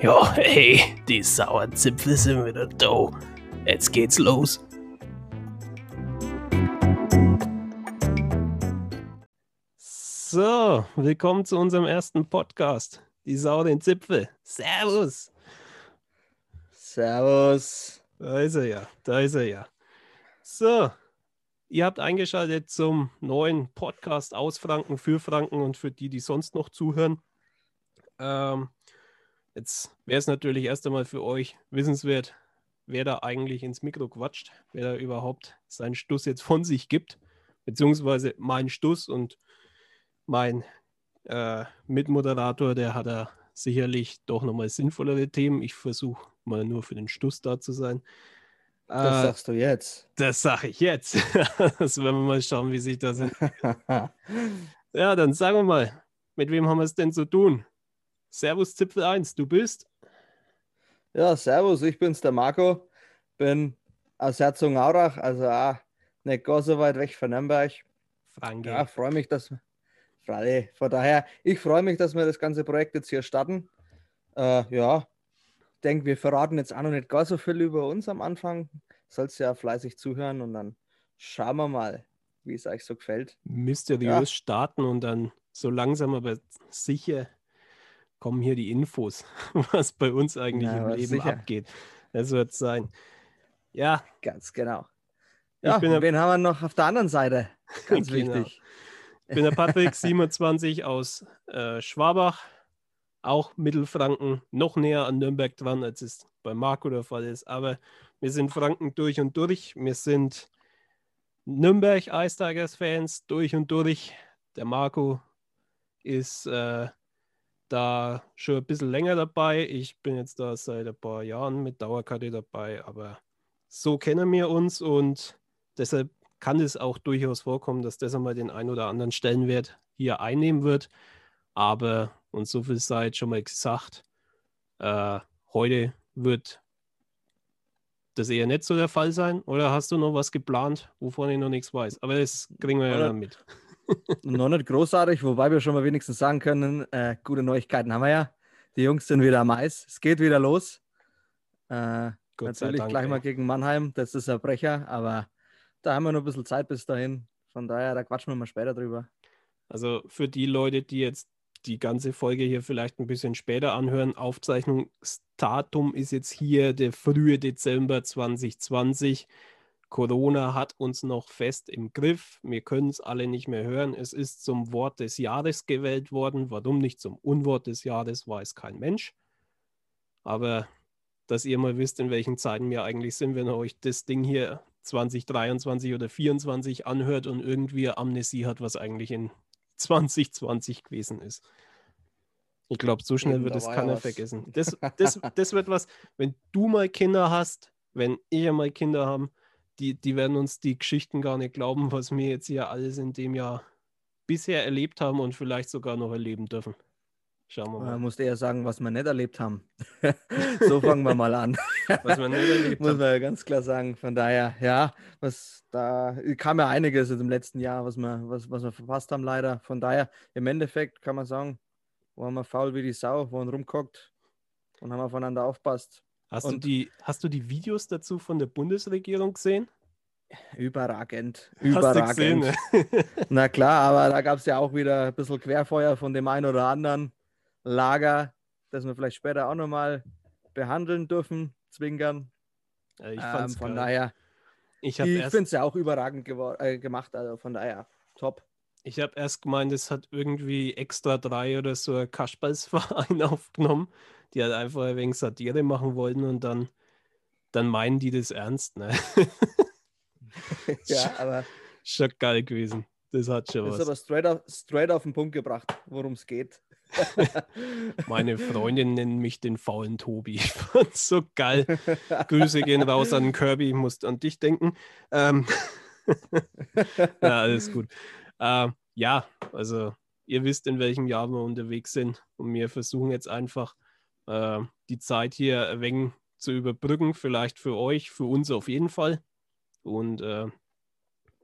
Ja, hey, die sauren Zipfel sind wieder da. Jetzt geht's los. So, willkommen zu unserem ersten Podcast. Die sauren Zipfel. Servus. Servus. Da ist er ja, da ist er ja. So, ihr habt eingeschaltet zum neuen Podcast aus Franken, für Franken und für die, die sonst noch zuhören. Ähm, jetzt wäre es natürlich erst einmal für euch wissenswert, wer da eigentlich ins Mikro quatscht, wer da überhaupt seinen Stuss jetzt von sich gibt, beziehungsweise mein Stuss und mein äh, Mitmoderator, der hat da sicherlich doch nochmal sinnvollere Themen. Ich versuche mal nur für den Stuss da zu sein. Das Äh, sagst du jetzt. das sage ich jetzt. das werden wir mal schauen, wie sich das. Ja, dann sagen wir mal, mit wem haben wir es denn zu tun? Servus Zipfel 1, du bist? ja, servus, ich bin's, der Marco. Bin aus Herzogenaurach, also auch nicht gar so weit weg von Nürnberg. Franke. Ja, freue mich, dass wir. Freilich, von daher, ich freue mich, dass wir das ganze Projekt jetzt hier starten. Äh, ja, ich denke, wir verraten jetzt auch noch nicht gar so viel über uns am Anfang. Sollst ja fleißig zuhören und dann schauen wir mal, wie es euch so gefällt. Mysteriös Ja. starten und dann so langsam aber sicher kommen hier die Infos, was bei uns eigentlich Na, im Leben sicher. abgeht. Das wird sein. Ja, Ganz genau. Ich Ja, bin und der- wen haben wir noch auf der anderen Seite? Ganz Genau. wichtig. ich bin der Patrick, 27 aus äh, Schwabach, auch Mittelfranken, noch näher an Nürnberg dran, als es bei Marco der Fall ist. Aber wir sind Franken durch und durch. Wir sind Nürnberg Ice Tigers Fans durch und durch. Der Marco ist äh, da schon ein bisschen länger dabei. Ich bin jetzt da seit ein paar Jahren mit Dauerkarte dabei, aber so kennen wir uns und deshalb kann es auch durchaus vorkommen, dass das einmal den ein oder anderen Stellenwert hier einnehmen wird. Aber, und so viel sei schon mal gesagt, äh, heute wird das eher nicht so der Fall sein. Oder hast du noch was geplant, wovon ich noch nichts weiß? Aber das kriegen wir ja Oder- dann mit. Noch nicht großartig, wobei wir schon mal wenigstens sagen können, äh, gute Neuigkeiten haben wir ja. Die Jungs sind wieder am Eis. Es geht wieder los. Äh, natürlich Dank. gleich ey. mal gegen Mannheim. Das ist ein Brecher, aber da haben wir noch ein bisschen Zeit bis dahin. Von daher, da quatschen wir mal später drüber. Also für die Leute, die jetzt die ganze Folge hier vielleicht ein bisschen später anhören, Aufzeichnungsdatum ist jetzt hier der frühe Dezember 2020. Corona hat uns noch fest im Griff. Wir können es alle nicht mehr hören. Es ist zum Wort des Jahres gewählt worden. Warum nicht zum Unwort des Jahres, weiß kein Mensch. Aber dass ihr mal wisst, in welchen Zeiten wir eigentlich sind, wenn ihr euch das Ding hier 2023 oder 2024 anhört und irgendwie Amnesie hat, was eigentlich in 2020 gewesen ist. Ich glaube, so schnell wird es keiner was. vergessen. Das, das, das wird was, wenn du mal Kinder hast, wenn ich einmal Kinder haben, die, die werden uns die Geschichten gar nicht glauben, was wir jetzt hier alles in dem Jahr bisher erlebt haben und vielleicht sogar noch erleben dürfen. Schauen wir Man mal. muss eher sagen, was wir nicht erlebt haben. so fangen wir mal an. Was wir nicht erlebt Muss man ganz klar sagen. Von daher, ja, was da kam ja einiges im letzten Jahr, was wir, was, was wir verpasst haben, leider. Von daher, im Endeffekt kann man sagen, waren wir faul wie die Sau, waren rumguckt und haben aufeinander aufpasst. Hast du, und- die, hast du die Videos dazu von der Bundesregierung gesehen? Überragend. Du gesehen, Überragend. ne? Na klar, aber da gab es ja auch wieder ein bisschen Querfeuer von dem einen oder anderen Lager, das wir vielleicht später auch nochmal behandeln dürfen, zwinkern. Ja, ich Ähm, fand's von geil. daher, Ich ich finde es ja auch überragend äh, gemacht, also von daher top. Ich hab erst gemeint, es hat irgendwie extra drei oder so ein Kasperlsverein aufgenommen, die halt einfach ein wenig Satire machen wollten und dann, dann meinen die das ernst. Ne? ja, aber Schon geil gewesen. Das hat schon das ist was. aber straight auf, straight auf den Punkt gebracht, worum es geht. Meine Freundin nennt mich den faulen Tobi. Ich fand's so geil. Grüße gehen raus an Kirby, ich muss an dich denken. Ähm, ja, alles gut. Ähm, ja, also ihr wisst, in welchem Jahr wir unterwegs sind und wir versuchen jetzt einfach äh, die Zeit hier ein wenig zu überbrücken, vielleicht für euch, für uns auf jeden Fall. Und äh,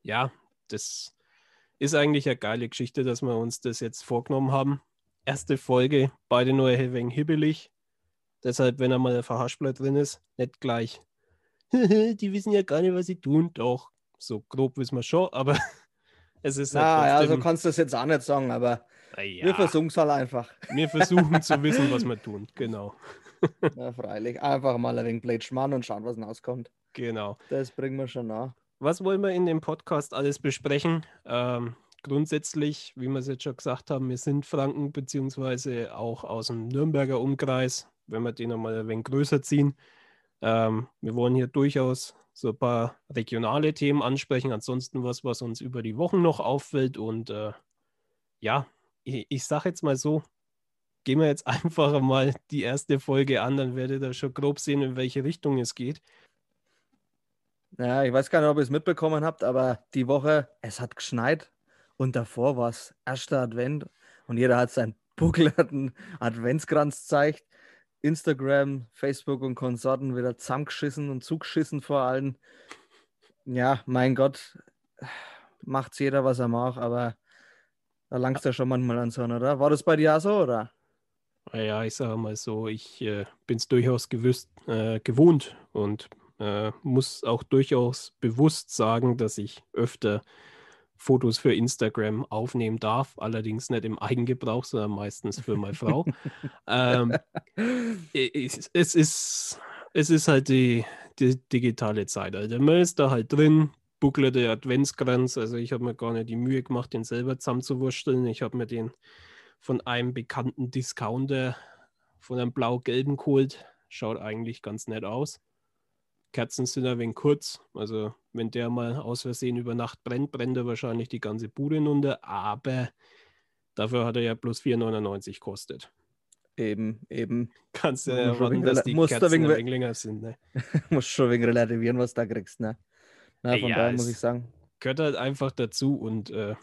ja, das ist eigentlich eine geile Geschichte, dass wir uns das jetzt vorgenommen haben. Erste Folge, beide nur ein wenig hibbelig. Deshalb, wenn er mal ein Verhaspler drin ist, nicht gleich. die wissen ja gar nicht, was sie tun. Doch, so grob wissen wir schon, aber es ist halt Na, ja, so kannst du das jetzt auch nicht sagen, aber ja, wir versuchen es halt einfach. Wir versuchen zu wissen, was wir tun, genau. Ja, freilich. Einfach mal ein wenig Blade schmarrn und schauen, was rauskommt. Genau. Das bringen wir schon nach. Was wollen wir in dem Podcast alles besprechen? Ähm, grundsätzlich, wie wir es jetzt schon gesagt haben, wir sind Franken, beziehungsweise auch aus dem Nürnberger Umkreis, wenn wir den nochmal ein wenig größer ziehen. Ähm, wir wollen hier durchaus so ein paar regionale Themen ansprechen, ansonsten was, was uns über die Wochen noch auffällt. Und äh, ja, ich, ich sage jetzt mal so, gehen wir jetzt einfach mal die erste Folge an, dann werdet ihr schon grob sehen, in welche Richtung es geht. Ja, ich weiß gar nicht, ob ihr es mitbekommen habt, aber die Woche, es hat geschneit und davor war es erster Advent und jeder hat seinen buckelten Adventskranz gezeigt. Instagram, Facebook und Konsorten wieder zusammengeschissen und zugeschissen vor allem. Ja, mein Gott, macht jeder, was er mag, aber da langst ja schon manchmal an so, oder? War das bei dir auch so, oder? Ja, ich sage mal so, ich äh, bin es durchaus gewusst, äh, gewohnt und äh, muss auch durchaus bewusst sagen, dass ich öfter Fotos für Instagram aufnehmen darf, allerdings nicht im Eigengebrauch, sondern meistens für meine Frau. ähm, es, es, ist, es ist halt die, die digitale Zeitalter. Man ist da halt drin, buckelte Adventskranz. Also ich habe mir gar nicht die Mühe gemacht, den selber zusammenzuwursteln. Ich habe mir den von einem bekannten Discounter von einem blau-gelben geholt. Schaut eigentlich ganz nett aus. Kerzen sind ein wenig kurz. Also, wenn der mal aus Versehen über Nacht brennt, brennt er wahrscheinlich die ganze Bude hinunter. Aber dafür hat er ja plus 4,99 kostet. Eben, eben. Kannst du ja erwarten, dass die Kerzen ein wenig länger sind. Ne? musst schon wegen relativieren, was du da kriegst. Ne? Na, von ja, daher muss ich sagen. Gehört halt einfach dazu. Und äh,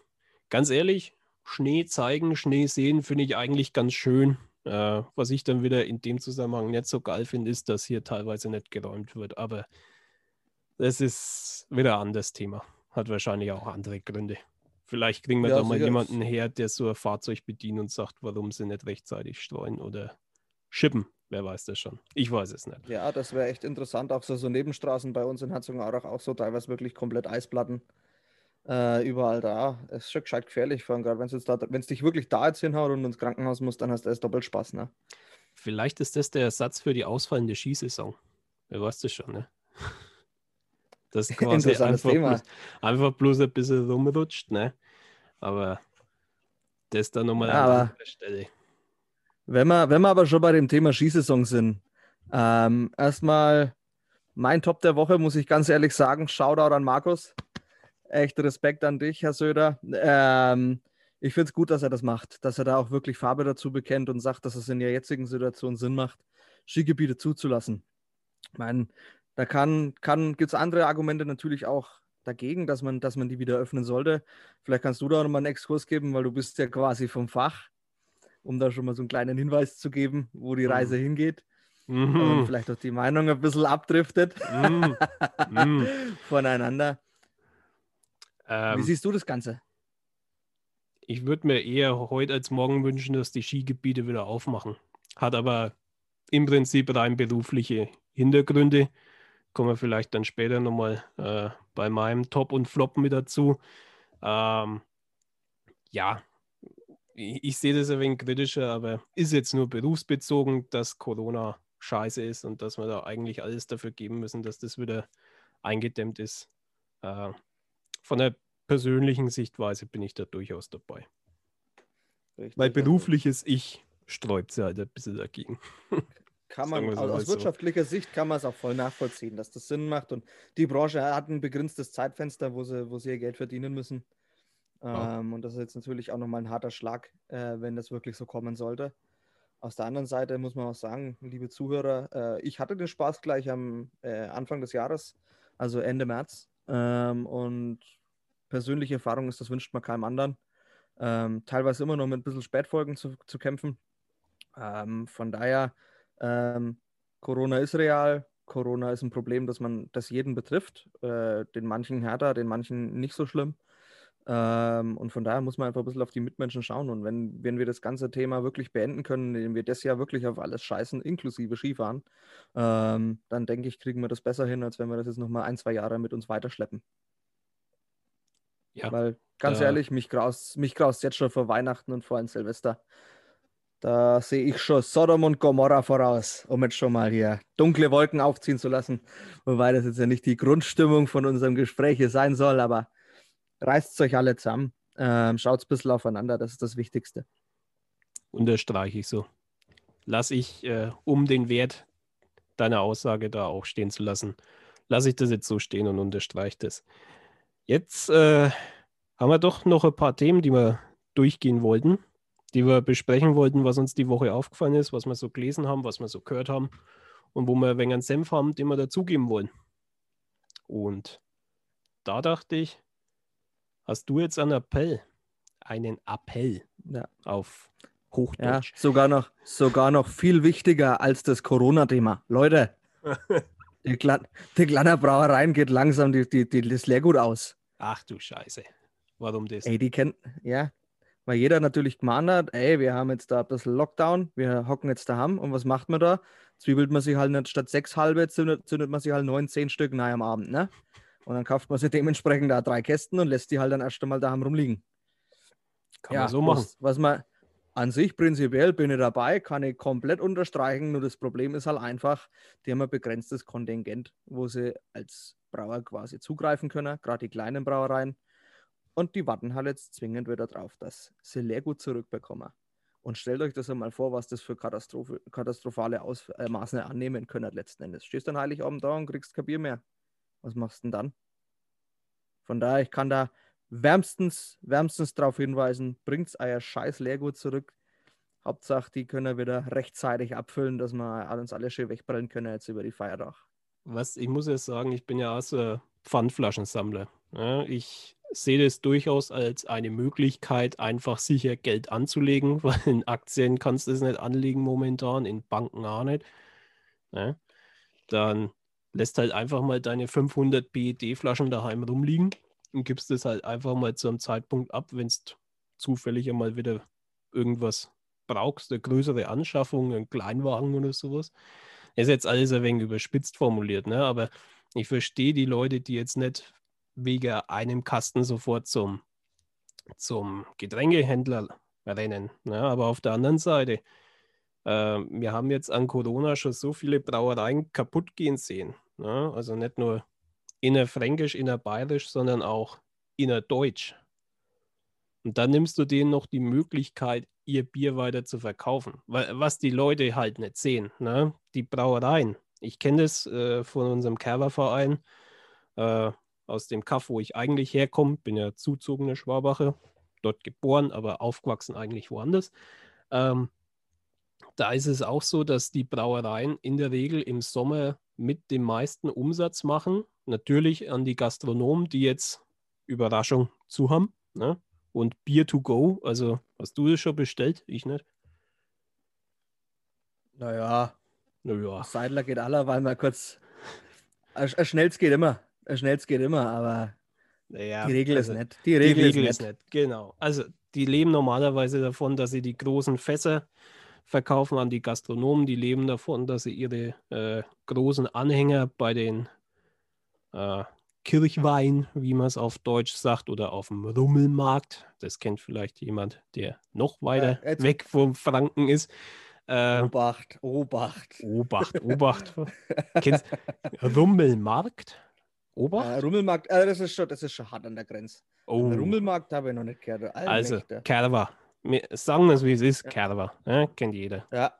ganz ehrlich, Schnee zeigen, Schnee sehen, finde ich eigentlich ganz schön. Äh, was ich dann wieder in dem Zusammenhang nicht so geil finde, ist, dass hier teilweise nicht geräumt wird. Aber das ist wieder ein anderes Thema. Hat wahrscheinlich auch andere Gründe. Vielleicht kriegen wir ja, da mal jemanden her, der so ein Fahrzeug bedient und sagt, warum sie nicht rechtzeitig streuen oder schippen. Wer weiß das schon? Ich weiß es nicht. Ja, das wäre echt interessant. Auch so, so Nebenstraßen bei uns in Herzogenaurach auch so teilweise wirklich komplett Eisplatten äh, überall da. Es ist schon gescheit gefährlich, vor allem gerade wenn es dich wirklich da jetzt hinhaut und ins Krankenhaus musst, dann hast du erst doppelt Spaß, ne? Vielleicht ist das der Ersatz für die ausfallende Skisaison. Wer weiß das schon, ne? Das ist quasi einfach bloß, einfach bloß ein bisschen rumrutscht, ne? Aber das dann nochmal ja, an der Stelle. Wenn wir, wenn wir aber schon bei dem Thema Skisaison sind, ähm, erstmal mein Top der Woche, muss ich ganz ehrlich sagen, Shoutout an Markus. Echt Respekt an dich, Herr Söder. Ähm, ich finde es gut, dass er das macht, dass er da auch wirklich Farbe dazu bekennt und sagt, dass es in der jetzigen Situation Sinn macht, Skigebiete zuzulassen. Ich meine, da kann, kann, gibt es andere Argumente natürlich auch dagegen, dass man, dass man die wieder öffnen sollte. Vielleicht kannst du da nochmal einen Exkurs geben, weil du bist ja quasi vom Fach, um da schon mal so einen kleinen Hinweis zu geben, wo die Reise mhm. hingeht. Mhm. Und vielleicht auch die Meinung ein bisschen abdriftet mhm. mhm. voneinander. Ähm, Wie siehst du das Ganze? Ich würde mir eher heute als morgen wünschen, dass die Skigebiete wieder aufmachen. Hat aber im Prinzip rein berufliche Hintergründe. Kommen wir vielleicht dann später nochmal äh, bei meinem Top und Flop mit dazu. Ähm, ja, ich, ich sehe das ein wenig kritischer, aber ist jetzt nur berufsbezogen, dass Corona scheiße ist und dass wir da eigentlich alles dafür geben müssen, dass das wieder eingedämmt ist. Äh, von der persönlichen Sichtweise bin ich da durchaus dabei. Richtig, Weil berufliches Ich sträubt sie halt ein bisschen dagegen. Kann man, also aus so. wirtschaftlicher Sicht kann man es auch voll nachvollziehen, dass das Sinn macht. Und die Branche hat ein begrenztes Zeitfenster, wo sie, wo sie ihr Geld verdienen müssen. Ja. Ähm, und das ist jetzt natürlich auch nochmal ein harter Schlag, äh, wenn das wirklich so kommen sollte. Aus der anderen Seite muss man auch sagen, liebe Zuhörer, äh, ich hatte den Spaß gleich am äh, Anfang des Jahres, also Ende März. Ähm, und persönliche Erfahrung ist, das wünscht man keinem anderen. Ähm, teilweise immer noch mit ein bisschen Spätfolgen zu, zu kämpfen. Ähm, von daher, ähm, Corona ist real. Corona ist ein Problem, das man, das jeden betrifft. Äh, den manchen härter, den manchen nicht so schlimm. Ähm, und von daher muss man einfach ein bisschen auf die Mitmenschen schauen. Und wenn, wenn wir das ganze Thema wirklich beenden können, indem wir das Jahr wirklich auf alles scheißen, inklusive Skifahren, ähm, dann denke ich, kriegen wir das besser hin, als wenn wir das jetzt nochmal ein, zwei Jahre mit uns weiterschleppen. Ja. Weil, ganz äh, ehrlich, mich graust, mich graust jetzt schon vor Weihnachten und vor ein Silvester. Da sehe ich schon Sodom und Gomorra voraus, um jetzt schon mal hier dunkle Wolken aufziehen zu lassen. Wobei das jetzt ja nicht die Grundstimmung von unserem Gespräch hier sein soll, aber reißt euch alle zusammen. Ähm, Schaut ein bisschen aufeinander, das ist das Wichtigste. Unterstreiche ich so. Lass ich, äh, um den Wert deiner Aussage da auch stehen zu lassen, lasse ich das jetzt so stehen und unterstreiche das. Jetzt äh, haben wir doch noch ein paar Themen, die wir durchgehen wollten die wir besprechen wollten, was uns die Woche aufgefallen ist, was wir so gelesen haben, was wir so gehört haben und wo wir ein wenig einen Senf haben, den wir dazugeben wollen. Und da dachte ich, hast du jetzt einen Appell, einen Appell ja. auf Hochdeutsch? Ja, sogar noch, sogar noch viel wichtiger als das Corona-Thema. Leute, die, Kle die kleine Brauereien geht langsam die, die, die, das Leergut aus. Ach du Scheiße. Warum das? Ey, die kennen, ja, weil jeder natürlich gemahnt hat, ey, wir haben jetzt da ein bisschen Lockdown, wir hocken jetzt daheim und was macht man da? Zwiebelt man sich halt nicht statt sechs halbe, zündet, zündet man sich halt neun, zehn Stück nahe am Abend, ne? Und dann kauft man sich dementsprechend da drei Kästen und lässt die halt dann erst einmal daheim rumliegen. Kann ja, man so machen. Was, was man an sich prinzipiell bin ich dabei, kann ich komplett unterstreichen. Nur das Problem ist halt einfach, die haben ein begrenztes Kontingent, wo sie als Brauer quasi zugreifen können, gerade die kleinen Brauereien. Und die warten halt jetzt zwingend wieder drauf, dass sie Leergut zurückbekommen. Und stellt euch das einmal vor, was das für katastrophale Ausmaßen äh, annehmen können letzten Endes. Stehst dann Heiligabend da und kriegst kein Bier mehr. Was machst du denn dann? Von daher, ich kann da wärmstens, wärmstens darauf hinweisen, bringt euer scheiß Leergut zurück. Hauptsache, die können wir rechtzeitig abfüllen, dass wir uns alle schön wegbrennen können jetzt über die Feiertag. Was, ich muss ja sagen, ich bin ja auch so Pfandflaschensammler. Ja, ich sehe das durchaus als eine Möglichkeit, einfach sicher Geld anzulegen, weil in Aktien kannst du es nicht anlegen momentan, in Banken auch nicht. Ja, dann lässt halt einfach mal deine 500 BED-Flaschen daheim rumliegen und gibst es halt einfach mal zu einem Zeitpunkt ab, wenn es zufällig einmal wieder irgendwas brauchst, eine größere Anschaffung, einen Kleinwagen oder sowas. ist jetzt alles ein wenig überspitzt formuliert, ne? aber ich verstehe die Leute, die jetzt nicht wegen einem Kasten sofort zum, zum Getränkehändler rennen. Ne? Aber auf der anderen Seite, äh, wir haben jetzt an Corona schon so viele Brauereien kaputt gehen sehen. Ne? Also nicht nur innerfränkisch, innerbayerisch, sondern auch innerdeutsch. Und dann nimmst du denen noch die Möglichkeit, ihr Bier weiter zu verkaufen. Was die Leute halt nicht sehen, ne? die Brauereien. Ich kenne das äh, von unserem Kerberverein. Äh, aus dem Kaff, wo ich eigentlich herkomme. Bin ja zuzogene Schwabache, dort geboren, aber aufgewachsen eigentlich woanders. Ähm, da ist es auch so, dass die Brauereien in der Regel im Sommer mit dem meisten Umsatz machen. Natürlich an die Gastronomen, die jetzt Überraschung zu haben. Ne? Und Beer to go, also hast du das schon bestellt? Ich nicht. Naja, naja. Seidler geht aller, weil man kurz. Schnellst geht immer. Schnell geht immer, aber naja, die Regel also ist nicht. Die Regel, die Regel ist, ist nicht. Genau. Also die leben normalerweise davon, dass sie die großen Fässer verkaufen an die Gastronomen. Die leben davon, dass sie ihre äh, großen Anhänger bei den äh, Kirchwein, wie man es auf Deutsch sagt, oder auf dem Rummelmarkt. Das kennt vielleicht jemand, der noch weiter äh, weg vom Franken ist. Äh, Obacht, Obacht. Obacht, Obacht. Kennst Rummelmarkt? Obacht? Äh, Rummelmarkt, äh, das, ist schon, das ist schon hart an der Grenze. Oh. Rummelmarkt habe ich noch nicht gehört. Also, Kerber. Sagen wir es, wie es ist, ja. Kerber. Ja, kennt jeder. Ja.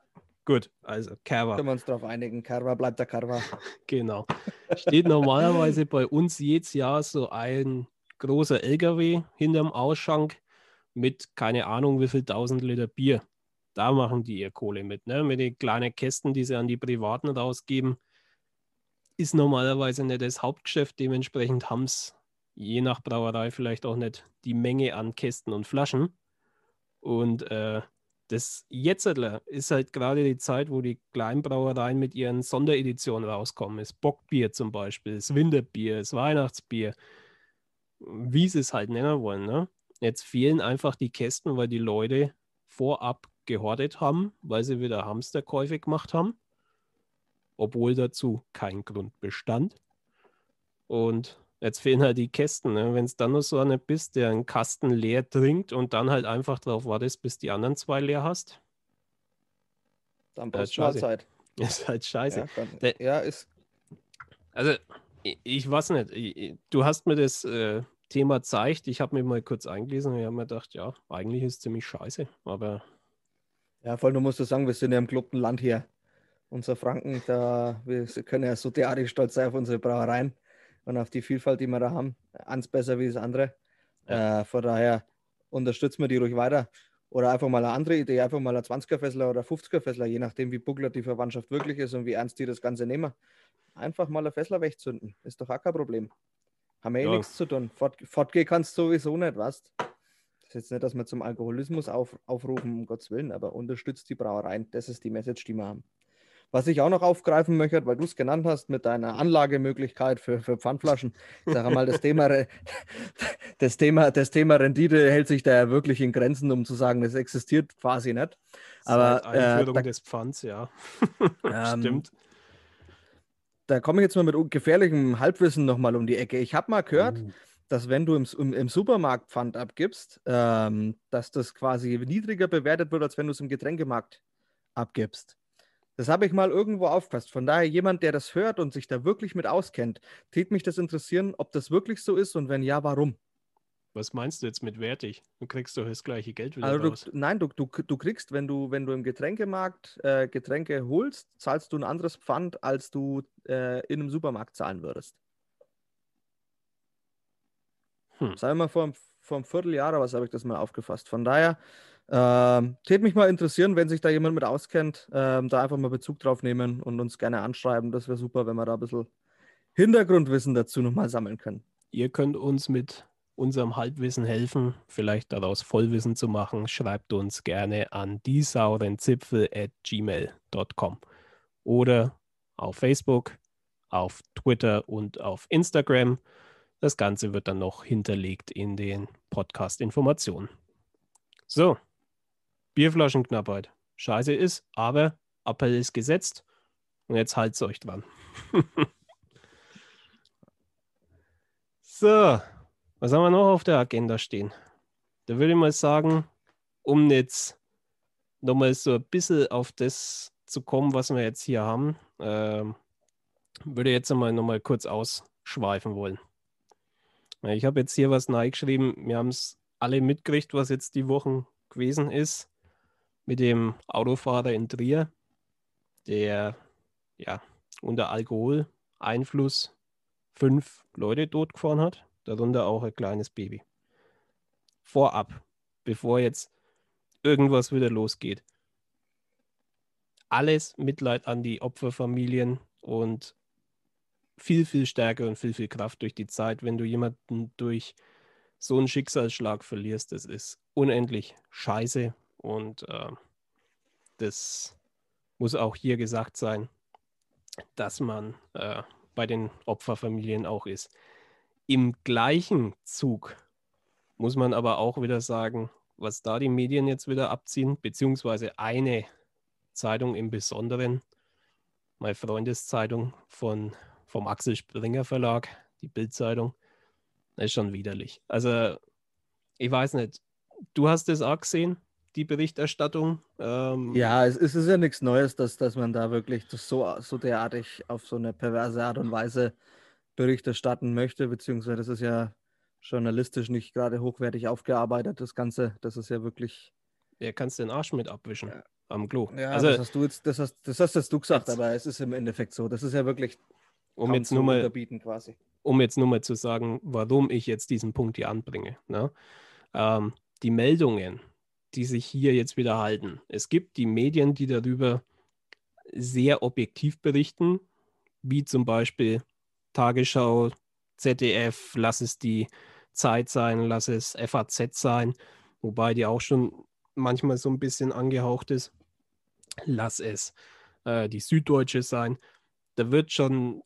Gut, also Kerber. Können wir uns darauf einigen, Kerber bleibt der Kerber. genau. Steht normalerweise bei uns jedes Jahr so ein großer LKW hinterm Ausschank mit keine Ahnung wie viel tausend Liter Bier. Da machen die ihr Kohle mit, ne? Mit den kleinen Kästen, die sie an die Privaten rausgeben ist normalerweise nicht das Hauptgeschäft. Dementsprechend haben es je nach Brauerei vielleicht auch nicht die Menge an Kästen und Flaschen. Und äh, das jetzt ist halt gerade die Zeit, wo die Kleinbrauereien mit ihren Sondereditionen rauskommen. Das Bockbier zum Beispiel, das Winterbier, das Weihnachtsbier. wie sie es halt nennen wollen. Ne? Jetzt fehlen einfach die Kästen, weil die Leute vorab gehortet haben, weil sie wieder Hamsterkäufe gemacht haben, obwohl dazu kein Grund bestand. Und jetzt fehlen halt die Kästen. Ne? Wenn es dann nur so einer bist, der einen Kasten leer trinkt und dann halt einfach darauf wartest, bis die anderen zwei leer hast. Dann brauchst du Zeit. Ist halt scheiße. Ja, der, ja, ist. Also, ich, ich weiß nicht. du hast mir das äh, Thema zeigt. Ich habe mir mal kurz eingelesen und ich habe mir gedacht, ja, eigentlich ist es ziemlich scheiße. Aber. Ja, voll, du musst sagen, wir sind ja im gelobten Land hier. Unser Franken, da, wir können ja so derartig stolz sein auf unsere Brauereien und auf die Vielfalt, die wir da haben. Eins besser wie das andere. Ja. Äh, von daher unterstützen wir die ruhig weiter. Oder einfach mal eine andere Idee, einfach mal ein 20er-Fessler oder 50er-Fessler, je nachdem, wie buckler die Verwandtschaft wirklich ist und wie ernst die das Ganze nehmen. Einfach mal ein Fessler wegzünden. Ist doch auch kein Problem. Haben wir eh ja. nichts zu tun. Fort, fortgehen kannst du sowieso nicht, was? Das ist jetzt nicht, dass wir zum Alkoholismus auf, aufrufen, um Gottes Willen, aber unterstützt die Brauereien. Das ist die Message, die wir haben. Was ich auch noch aufgreifen möchte, weil du es genannt hast mit deiner Anlagemöglichkeit für, für Pfandflaschen, ich sage mal, das Thema, das, Thema, das Thema Rendite hält sich da ja wirklich in Grenzen, um zu sagen, das existiert quasi nicht. Aber, Seit Einführung äh, da, des Pfands, ja. Ähm, Stimmt. Da komme ich jetzt mal mit gefährlichem Halbwissen nochmal um die Ecke. Ich habe mal gehört, uh. dass wenn du im, im, im Supermarkt Pfand abgibst, ähm, dass das quasi niedriger bewertet wird, als wenn du es im Getränkemarkt abgibst. Das habe ich mal irgendwo aufgepasst. Von daher, jemand, der das hört und sich da wirklich mit auskennt, tät mich das interessieren, ob das wirklich so ist und wenn ja, warum. Was meinst du jetzt mit wertig? Du kriegst doch das gleiche Geld wieder also raus. Du, nein, du, du, du kriegst, wenn du, wenn du im Getränkemarkt äh, Getränke holst, zahlst du ein anderes Pfand, als du äh, in einem Supermarkt zahlen würdest. Hm. Sagen wir mal vor, vor einem Vierteljahr, was habe ich das mal aufgefasst. Von daher, ähm, Tät mich mal interessieren, wenn sich da jemand mit auskennt, ähm, da einfach mal Bezug drauf nehmen und uns gerne anschreiben. Das wäre super, wenn wir da ein bisschen Hintergrundwissen dazu nochmal sammeln können. Ihr könnt uns mit unserem Halbwissen helfen, vielleicht daraus Vollwissen zu machen. Schreibt uns gerne an diesaurenzipfel.gmail.com oder auf Facebook, auf Twitter und auf Instagram. Das Ganze wird dann noch hinterlegt in den Podcast-Informationen. So, Bierflaschenknappheit. Scheiße ist, aber Appell ist gesetzt und jetzt halt's euch dran. so, was haben wir noch auf der Agenda stehen? Da würde ich mal sagen, um jetzt nochmal so ein bisschen auf das zu kommen, was wir jetzt hier haben, äh, würde ich jetzt einmal nochmal kurz ausschweifen wollen. Ich habe jetzt hier was geschrieben. Wir haben es alle mitgekriegt, was jetzt die Wochen gewesen ist mit dem Autofahrer in Trier, der ja unter Alkoholeinfluss fünf Leute totgefahren hat, darunter auch ein kleines Baby. Vorab, bevor jetzt irgendwas wieder losgeht. Alles Mitleid an die Opferfamilien und viel, viel Stärke und viel, viel Kraft durch die Zeit, wenn du jemanden durch so einen Schicksalsschlag verlierst. Das ist unendlich scheiße und äh, das muss auch hier gesagt sein, dass man äh, bei den Opferfamilien auch ist. Im gleichen Zug muss man aber auch wieder sagen, was da die Medien jetzt wieder abziehen, beziehungsweise eine Zeitung im Besonderen, meine Freundeszeitung von, vom Axel Springer Verlag, die Bildzeitung, ist schon widerlich. Also, ich weiß nicht, du hast es auch gesehen, die Berichterstattung. Ähm, ja, es, es, ist ja nichts Neues, dass, dass man da wirklich so, so derartig auf so eine perverse Art und Weise Bericht erstatten möchte, beziehungsweise das ist ja journalistisch nicht gerade hochwertig aufgearbeitet, das Ganze. Das ist ja wirklich. Ja, kannst den Arsch mit abwischen ja. am Klo. Ja, also, das hast du jetzt, das hast, das hast jetzt du gesagt, jetzt, aber es ist im Endeffekt so. Das ist ja wirklich um jetzt nur mal, quasi. Um jetzt nur mal zu sagen, warum ich jetzt diesen Punkt hier anbringe. Ne? Ähm, die Meldungen, die sich hier jetzt wieder halten. Es gibt die Medien, die darüber sehr objektiv berichten, wie zum Beispiel Tagesschau, ZDF, lass es die Zeit sein, lass es FAZ sein, wobei die auch schon manchmal so ein bisschen angehaucht ist. Lass es äh, die Süddeutsche sein. Da wird schon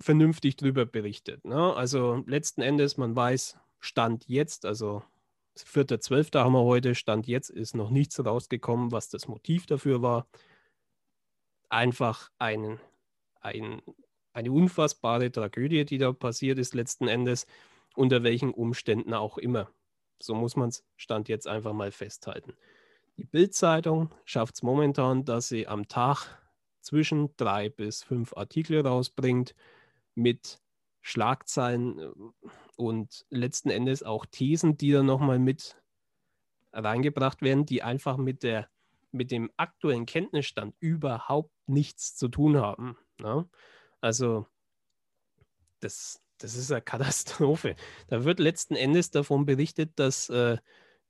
vernünftig drüber berichtet. Ne? Also letzten Endes, man weiß, Stand jetzt, also 4.12. haben wir heute, Stand jetzt ist noch nichts rausgekommen, was das Motiv dafür war. Einfach ein, ein, eine unfassbare Tragödie, die da passiert ist letzten Endes, unter welchen Umständen auch immer. So muss man es Stand jetzt einfach mal festhalten. Die Bild-Zeitung schafft es momentan, dass sie am Tag zwischen drei bis fünf Artikel rausbringt mit Schlagzeilen äh, und letzten Endes auch Thesen, die dann nochmal mit reingebracht werden, die einfach mit, der, mit dem aktuellen Kenntnisstand überhaupt nichts zu tun haben. Ne? Also das, das ist eine Katastrophe. Da wird letzten Endes davon berichtet, dass äh,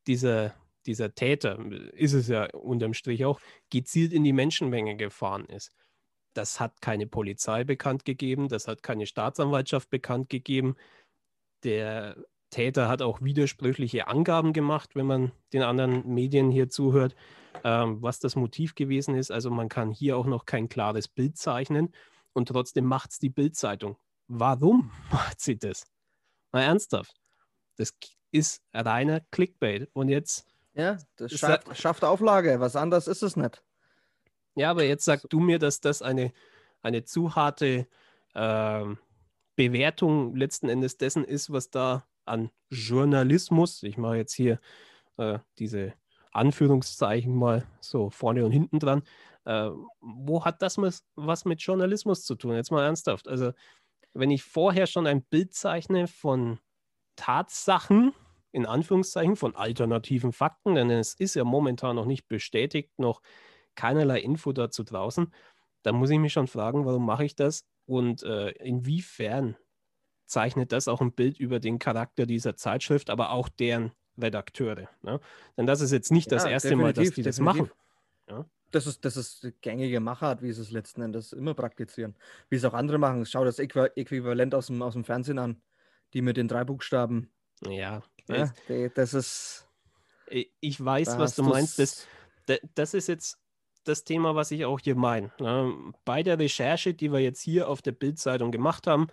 dieser, dieser Täter, ist es ja unterm Strich auch, gezielt in die Menschenmenge gefahren ist. Das hat keine Polizei bekannt gegeben, das hat keine Staatsanwaltschaft bekannt gegeben. Der Täter hat auch widersprüchliche Angaben gemacht, wenn man den anderen Medien hier zuhört, ähm, was das Motiv gewesen ist. Also man kann hier auch noch kein klares Bild zeichnen und trotzdem macht es die Bildzeitung. Warum macht sie das? Mal ernsthaft. Das ist reiner Clickbait. Und jetzt. Ja, das schafft, schafft Auflage. Was anderes ist es nicht. Ja, aber jetzt sagst du mir, dass das eine, eine zu harte äh, Bewertung letzten Endes dessen ist, was da an Journalismus, ich mache jetzt hier äh, diese Anführungszeichen mal so vorne und hinten dran, äh, wo hat das was mit Journalismus zu tun? Jetzt mal ernsthaft. Also, wenn ich vorher schon ein Bild zeichne von Tatsachen, in Anführungszeichen, von alternativen Fakten, denn es ist ja momentan noch nicht bestätigt, noch keinerlei Info dazu draußen, dann muss ich mich schon fragen, warum mache ich das und äh, inwiefern zeichnet das auch ein Bild über den Charakter dieser Zeitschrift, aber auch deren Redakteure. Ne? Denn das ist jetzt nicht ja, das erste Mal, dass die definitiv. das machen. Ja? Das ist, das ist gängige Machart, wie sie es letzten Endes immer praktizieren. Wie es auch andere machen. Schau das Äquivalent aus dem, aus dem Fernsehen an, die mit den drei Buchstaben. Ja. ja das ist. Ich weiß, was du meinst. Das, das ist jetzt das Thema, was ich auch hier meine. Ne? Bei der Recherche, die wir jetzt hier auf der Bildzeitung gemacht haben,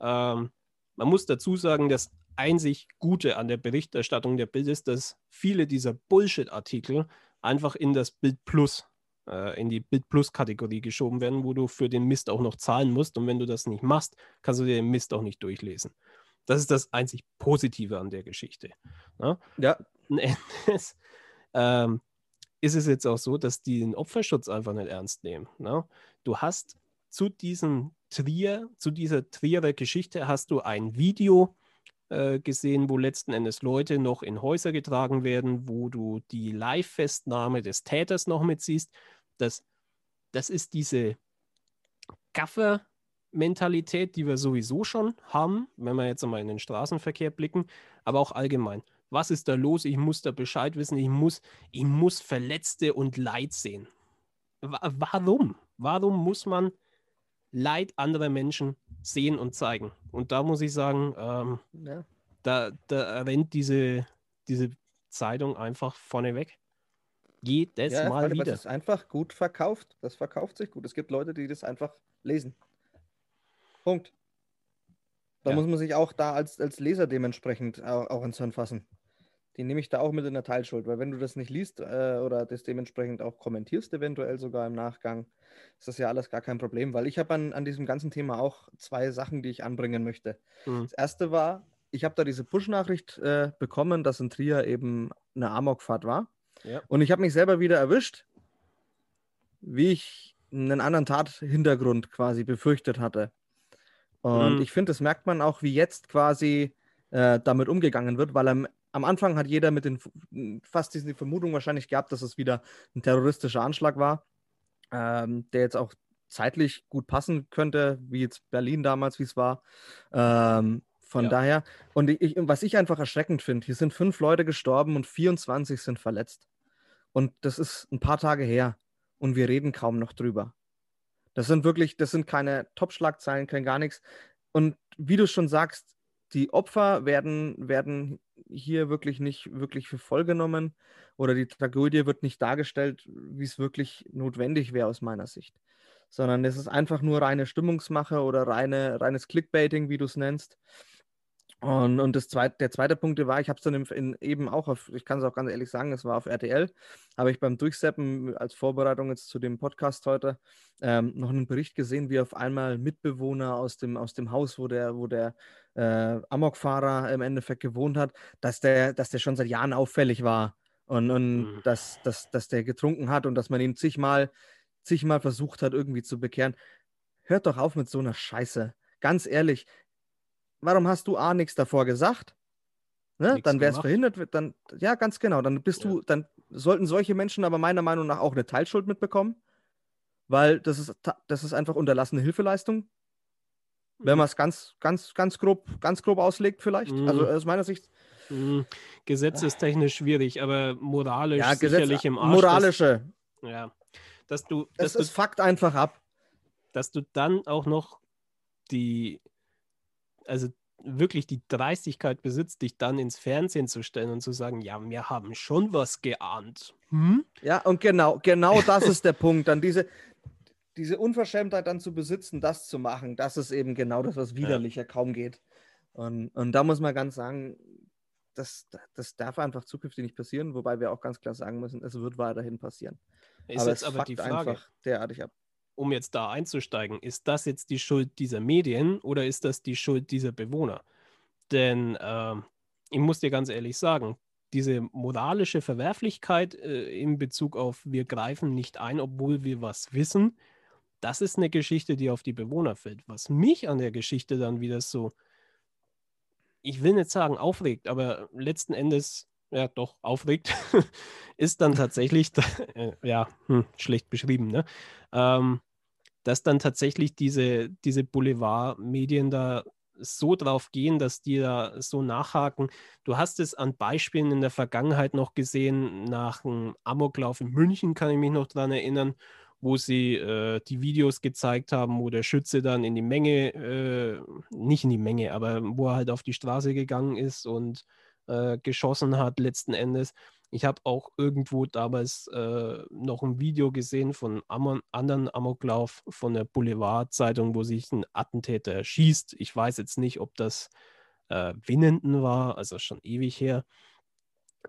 ähm, man muss dazu sagen, das einzig Gute an der Berichterstattung der Bild ist, dass viele dieser Bullshit-Artikel einfach in das Bild Plus, äh, in die Bild Plus-Kategorie geschoben werden, wo du für den Mist auch noch zahlen musst. Und wenn du das nicht machst, kannst du dir den Mist auch nicht durchlesen. Das ist das einzig Positive an der Geschichte. Ne? Ja. Endes, ähm, ist es jetzt auch so, dass die den Opferschutz einfach nicht ernst nehmen. Ne? Du hast zu diesem Trier, zu dieser Trierer Geschichte hast du ein Video äh, gesehen, wo letzten Endes Leute noch in Häuser getragen werden, wo du die Live-Festnahme des Täters noch mitsiehst. Das, das ist diese Gaffer-Mentalität, die wir sowieso schon haben, wenn wir jetzt einmal in den Straßenverkehr blicken, aber auch allgemein was ist da los? Ich muss da Bescheid wissen, ich muss, ich muss Verletzte und Leid sehen. warum? Warum muss man Leid anderer Menschen sehen und zeigen? Und da muss ich sagen, ähm, ja. da, da rennt diese, diese Zeitung einfach vorne weg. Jedes ja, Mal wieder. Das ist einfach gut verkauft. Das verkauft sich gut. Es gibt Leute, die das einfach lesen. Punkt. Da ja. muss man sich auch da als, als Leser dementsprechend auch, auch ins Hirn fassen die nehme ich da auch mit in der Teilschuld, weil wenn du das nicht liest äh, oder das dementsprechend auch kommentierst, eventuell sogar im Nachgang, ist das ja alles gar kein Problem, weil ich habe an, an diesem ganzen Thema auch zwei Sachen, die ich anbringen möchte. Mhm. Das erste war, ich habe da diese Push-Nachricht äh, bekommen, dass in Trier eben eine Amokfahrt war. Ja. Und ich habe mich selber wieder erwischt, wie ich einen anderen Tathintergrund quasi befürchtet hatte. Und mhm. ich finde, das merkt man auch, wie jetzt quasi äh, damit umgegangen wird, weil am am Anfang hat jeder mit den fast diese Vermutung wahrscheinlich gehabt, dass es wieder ein terroristischer Anschlag war, ähm, der jetzt auch zeitlich gut passen könnte, wie jetzt Berlin damals, wie es war. Ähm, von ja. daher, und ich, was ich einfach erschreckend finde, hier sind fünf Leute gestorben und 24 sind verletzt. Und das ist ein paar Tage her und wir reden kaum noch drüber. Das sind wirklich, das sind keine Top-Schlagzeilen, kein gar nichts. Und wie du schon sagst, die Opfer werden, werden hier wirklich nicht wirklich für voll genommen oder die Tragödie wird nicht dargestellt, wie es wirklich notwendig wäre aus meiner Sicht. sondern es ist einfach nur reine Stimmungsmache oder reine, reines Clickbaiting, wie du es nennst. Und, und das zweite, der zweite Punkt war, ich habe es dann in, in, eben auch auf, ich kann es auch ganz ehrlich sagen, es war auf RTL, habe ich beim Durchseppen als Vorbereitung jetzt zu dem Podcast heute ähm, noch einen Bericht gesehen, wie auf einmal Mitbewohner aus dem, aus dem Haus, wo der, wo der äh, Amokfahrer im Endeffekt gewohnt hat, dass der, dass der schon seit Jahren auffällig war und, und mhm. dass, dass, dass der getrunken hat und dass man ihn zigmal, zigmal versucht hat, irgendwie zu bekehren. Hört doch auf mit so einer Scheiße. Ganz ehrlich, warum hast du A nichts davor gesagt? Ne? Dann wäre es verhindert, dann, ja, ganz genau. Dann bist ja. du, dann sollten solche Menschen aber meiner Meinung nach auch eine Teilschuld mitbekommen, weil das ist, das ist einfach unterlassene Hilfeleistung. Wenn mhm. man es ganz, ganz, ganz grob, ganz grob auslegt, vielleicht. Also, mhm. Also aus meiner Sicht. Mhm. Gesetzestechnisch schwierig, aber moralisch ja, Gesetz, sicherlich im Arsch. Moralische. Das, ja. Dass du, dass es du, fuckt einfach ab. Dass du dann auch noch die also wirklich die Dreistigkeit besitzt, dich dann ins Fernsehen zu stellen und zu sagen, ja, wir haben schon was geahnt. Hm? Ja, und genau, genau das ist der Punkt. Dann diese, diese Unverschämtheit dann zu besitzen, das zu machen, das ist eben genau das, was widerlicher ja. kaum geht. Und, und da muss man ganz sagen, das, das darf einfach zukünftig nicht passieren, wobei wir auch ganz klar sagen müssen, es wird weiterhin passieren. Ist aber jetzt aber die Frage, einfach derartig ab um jetzt da einzusteigen, ist das jetzt die Schuld dieser Medien oder ist das die Schuld dieser Bewohner? Denn äh, ich muss dir ganz ehrlich sagen, diese moralische Verwerflichkeit äh, in Bezug auf wir greifen nicht ein, obwohl wir was wissen, das ist eine Geschichte, die auf die Bewohner fällt. Was mich an der Geschichte dann wieder so, ich will nicht sagen aufregt, aber letzten Endes ja doch aufregt, ist dann tatsächlich, äh, ja, hm, schlecht beschrieben, ne? Ähm, dass dann tatsächlich diese, diese Boulevardmedien da so drauf gehen, dass die da so nachhaken. Du hast es an Beispielen in der Vergangenheit noch gesehen, nach einem Amoklauf in München kann ich mich noch daran erinnern, wo sie äh, die Videos gezeigt haben, wo der Schütze dann in die Menge, äh, nicht in die Menge, aber wo er halt auf die Straße gegangen ist und äh, geschossen hat letzten Endes. Ich habe auch irgendwo damals äh, noch ein Video gesehen von einem anderen Amoklauf von der Boulevard-Zeitung, wo sich ein Attentäter erschießt. Ich weiß jetzt nicht, ob das äh, Winnenden war, also schon ewig her.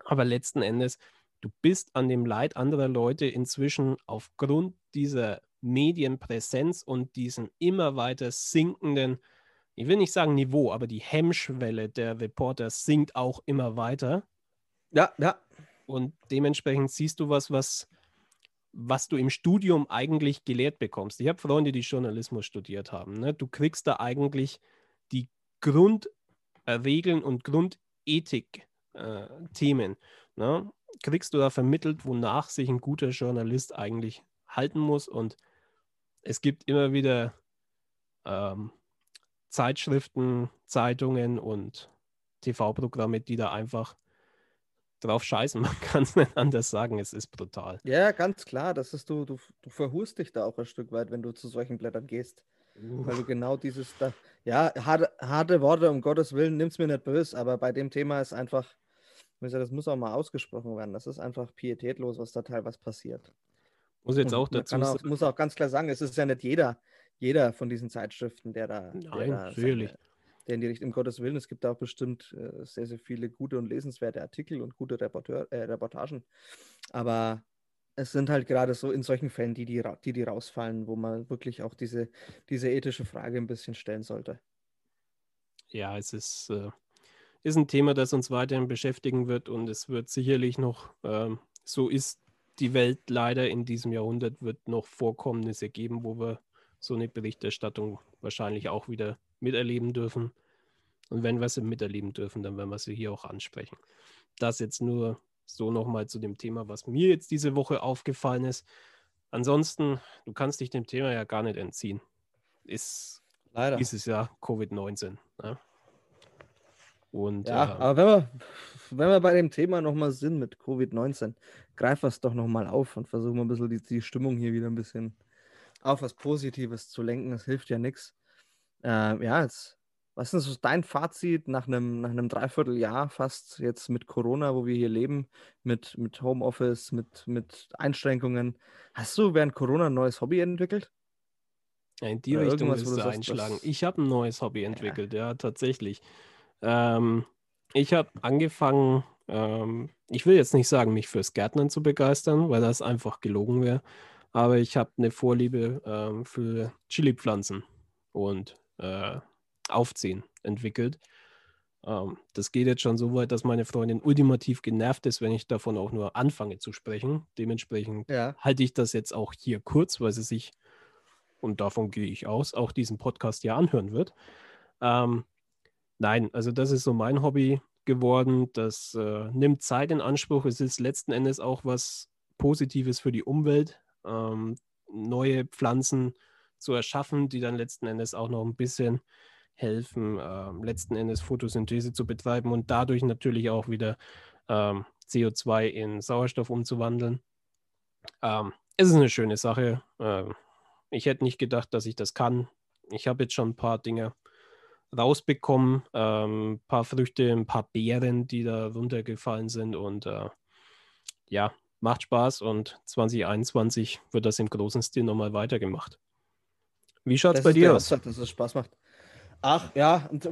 Aber letzten Endes, du bist an dem Leid anderer Leute inzwischen aufgrund dieser Medienpräsenz und diesen immer weiter sinkenden ich will nicht sagen Niveau, aber die Hemmschwelle der Reporter sinkt auch immer weiter. Ja, ja. Und dementsprechend siehst du was, was, was du im Studium eigentlich gelehrt bekommst. Ich habe Freunde, die Journalismus studiert haben. Ne? Du kriegst da eigentlich die Grundregeln und Grundethik-Themen. Äh, ne? Kriegst du da vermittelt, wonach sich ein guter Journalist eigentlich halten muss. Und es gibt immer wieder ähm, Zeitschriften, Zeitungen und TV-Programme, die da einfach drauf scheißen. Man kann es nicht anders sagen, es ist brutal. Ja, ganz klar. Das ist du, du, du verhurst dich da auch ein Stück weit, wenn du zu solchen Blättern gehst. Uh. Weil du genau dieses da, ja, harte, harte Worte, um Gottes Willen, nimm's mir nicht böse, aber bei dem Thema ist einfach, das muss auch mal ausgesprochen werden. Das ist einfach pietätlos, was da teilweise passiert. Muss jetzt auch dazu auch, muss auch ganz klar sagen, es ist ja nicht jeder, jeder von diesen Zeitschriften, der da, Nein, der, da seine, der in die Richtung, um Gottes Willen, es gibt auch bestimmt äh, sehr, sehr viele gute und lesenswerte Artikel und gute Reporteur, äh, Reportagen. Aber es sind halt gerade so in solchen Fällen, die die, die, die rausfallen, wo man wirklich auch diese, diese ethische Frage ein bisschen stellen sollte. Ja, es ist, äh, ist ein Thema, das uns weiterhin beschäftigen wird und es wird sicherlich noch, äh, so ist die Welt leider in diesem Jahrhundert, wird noch Vorkommnisse geben, wo wir so eine Berichterstattung wahrscheinlich auch wieder miterleben dürfen. Und wenn wir sie miterleben dürfen, dann werden wir sie hier auch ansprechen. Das jetzt nur so nochmal zu dem Thema, was mir jetzt diese Woche aufgefallen ist. Ansonsten, du kannst dich dem Thema ja gar nicht entziehen. Ist Leider. dieses Jahr Covid-19. Ne? Und, ja, äh, aber wenn wir, wenn wir bei dem Thema nochmal sind mit Covid-19, greifen wir es doch nochmal auf und versuchen ein bisschen die, die Stimmung hier wieder ein bisschen auf was Positives zu lenken. Das hilft ja nichts. Äh, ja, jetzt, was ist so dein Fazit nach einem, nach einem Dreivierteljahr fast jetzt mit Corona, wo wir hier leben, mit, mit Homeoffice, mit, mit Einschränkungen? Hast du während Corona ein neues Hobby entwickelt? Ja, in die Oder Richtung willst du sagst, einschlagen. Ich habe ein neues Hobby entwickelt, ja, tatsächlich. Ähm, ich habe angefangen, ähm, ich will jetzt nicht sagen, mich fürs Gärtnern zu begeistern, weil das einfach gelogen wäre, aber ich habe eine Vorliebe ähm, für Chili-Pflanzen und äh, Aufziehen entwickelt. Ähm, das geht jetzt schon so weit, dass meine Freundin ultimativ genervt ist, wenn ich davon auch nur anfange zu sprechen. Dementsprechend Ja. halte ich das jetzt auch hier kurz, weil sie sich, und davon gehe ich aus, auch diesen Podcast ja anhören wird. Ähm, nein, also das ist so mein Hobby geworden. Das äh, nimmt Zeit in Anspruch. Es ist letzten Endes auch was Positives für die Umwelt, ähm, neue Pflanzen zu erschaffen, die dann letzten Endes auch noch ein bisschen helfen, ähm, letzten Endes Photosynthese zu betreiben und dadurch natürlich auch wieder ähm, CO2 in Sauerstoff umzuwandeln. Ähm, es ist eine schöne Sache. Ähm, ich hätte nicht gedacht, dass ich das kann. Ich habe jetzt schon ein paar Dinge rausbekommen, ähm, ein paar Früchte, ein paar Beeren, die da runtergefallen sind und äh, ja, macht Spaß und 2021 wird das im großen Stil nochmal weitergemacht. Wie schaut es bei dir aus? Dass es Spaß macht. Ach, ja. Und,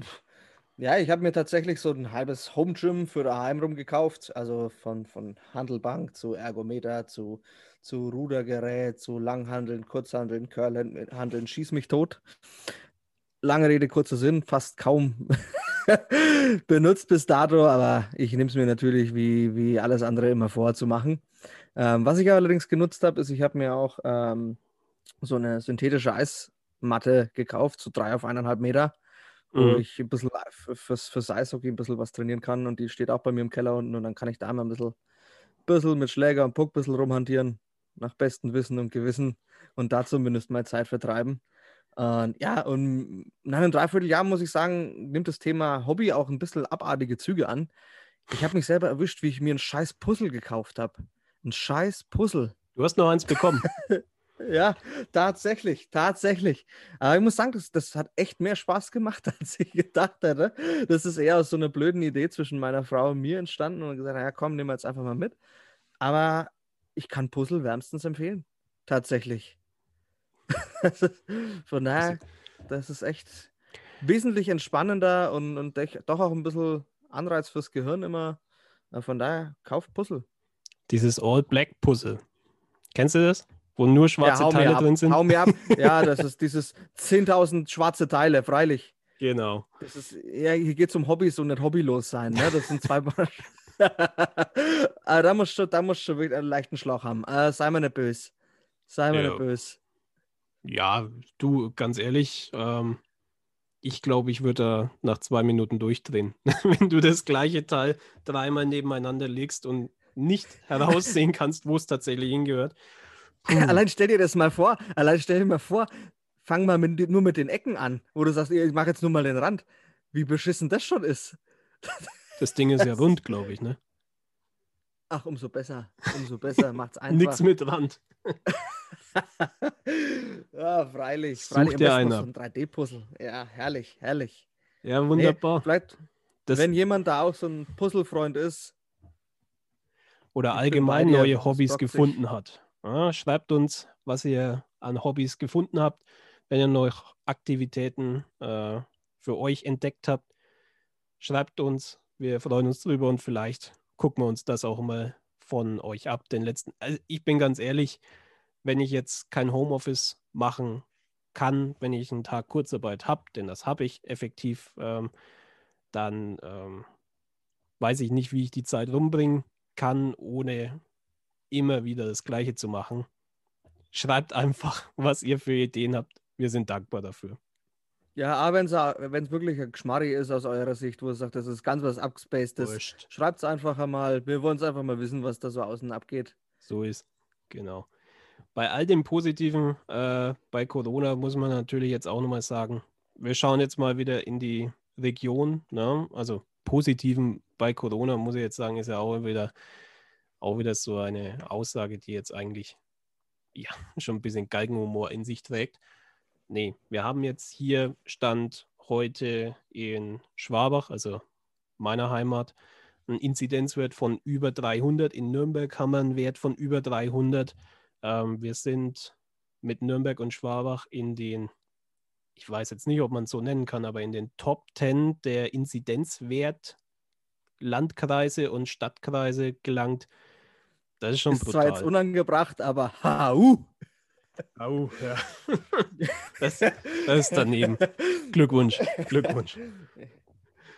ja, ich habe mir tatsächlich so ein halbes Home Gym für daheim rum gekauft. Also von, von Handelbank zu Ergometer zu, zu Rudergerät, zu Langhandeln, Kurzhandeln, Curlhandeln, schieß mich tot. Lange Rede, kurzer Sinn, fast kaum benutzt bis dato, aber ich nehme es mir natürlich wie, wie alles andere immer vor zu machen. Ähm, was ich allerdings genutzt habe, ist, ich habe mir auch ähm, so eine synthetische Eismatte gekauft, so drei auf eineinhalb Meter, wo Mhm. ich ein bisschen fürs, fürs Eishockey ein bisschen was trainieren kann und die steht auch bei mir im Keller unten und dann kann ich da mal ein bisschen, bisschen mit Schläger und Puck ein bisschen rumhantieren, nach bestem Wissen und Gewissen und da zumindest mal Zeit vertreiben. Und ja, und nach einem Dreivierteljahr muss ich sagen, nimmt das Thema Hobby auch ein bisschen abartige Züge an. Ich habe mich selber erwischt, wie ich mir ein scheiß Puzzle gekauft habe. Ein scheiß Puzzle. Du hast noch eins bekommen. Ja, tatsächlich, tatsächlich. Aber ich muss sagen, das, das hat echt mehr Spaß gemacht, als ich gedacht hätte. Das ist eher aus so einer blöden Idee zwischen meiner Frau und mir entstanden und gesagt, naja, komm, nehmen wir jetzt einfach mal mit. Aber ich kann Puzzle wärmstens empfehlen. Tatsächlich. Von daher, das ist echt wesentlich entspannender und, und doch auch ein bisschen Anreiz fürs Gehirn immer. Äh, Von daher, kauf Puzzle. Dieses All-Black-Puzzle. Kennst du das? Wo nur schwarze mir Teile ab, drin sind? Hau mir ab. Ja, das ist dieses 10.000 schwarze Teile, freilich. Genau. Das ist, ja, hier geht es um Hobbys und nicht hobbylos sein. Ne? Das sind zwei. Aber da musst du, da musst du wirklich einen leichten Schlauch haben. Äh, sei mir nicht böse. Sei mir Ja. nicht böse. Ja, du, ganz ehrlich, ähm, ich glaube, ich würde da nach zwei Minuten durchdrehen. Wenn du das gleiche Teil dreimal nebeneinander legst und nicht heraussehen kannst, wo es tatsächlich hingehört. Puh. Allein stell dir das mal vor. Allein stell dir mal vor, fang mal mit, nur mit den Ecken an, wo du sagst, ich mache jetzt nur mal den Rand. Wie beschissen das schon ist. Das Ding ist ja rund, glaube ich, ne? Ach, umso besser. Umso besser. Macht's einfach. Nix mit Rand. ja, freilich. Such dir ab. so ein 3D-Puzzle. Ja, herrlich, herrlich. Ja, Nee, wunderbar. vielleicht, Das, wenn jemand da auch so ein Puzzle-Freund ist, oder allgemein neue Hobbys gefunden hat. Ja, schreibt uns, was ihr an Hobbys gefunden habt, wenn ihr noch Aktivitäten äh, für euch entdeckt habt. Schreibt uns, wir freuen uns drüber und vielleicht gucken wir uns das auch mal von euch ab. Den letzten, also ich bin ganz ehrlich, wenn ich jetzt kein Homeoffice machen kann, wenn ich einen Tag Kurzarbeit habe, denn das habe ich effektiv, ähm, dann ähm, weiß ich nicht, wie ich die Zeit rumbringen kann, ohne immer wieder das Gleiche zu machen. Schreibt einfach, was ihr für Ideen habt. Wir sind dankbar dafür. ja, aber wenn es wirklich ein Geschmarri ist aus eurer Sicht, wo ihr sagt, das ist ganz was abgespacedes, schreibt es einfach einmal. Wir wollen es einfach mal wissen, was da so außen abgeht. So ist. Genau. Bei all dem Positiven äh, bei Corona muss man natürlich jetzt auch nochmal sagen, wir schauen jetzt mal wieder in die Region. Ne? Also Positiven bei Corona, muss ich jetzt sagen, ist ja auch wieder, auch wieder so eine Aussage, die jetzt eigentlich ja, schon ein bisschen Galgenhumor in sich trägt. Nee, wir haben jetzt hier Stand heute in Schwabach, also meiner Heimat, einen Inzidenzwert von über 300. In Nürnberg haben wir einen Wert von über 300. Ähm, wir sind mit Nürnberg und Schwabach in den, ich weiß jetzt nicht, ob man es so nennen kann, aber in den Top 10 der Inzidenzwert Landkreise und Stadtkreise gelangt. Das ist schon ist brutal. zwar jetzt unangebracht, aber hau. Au, ja. Das, das ist daneben. Glückwunsch, Glückwunsch.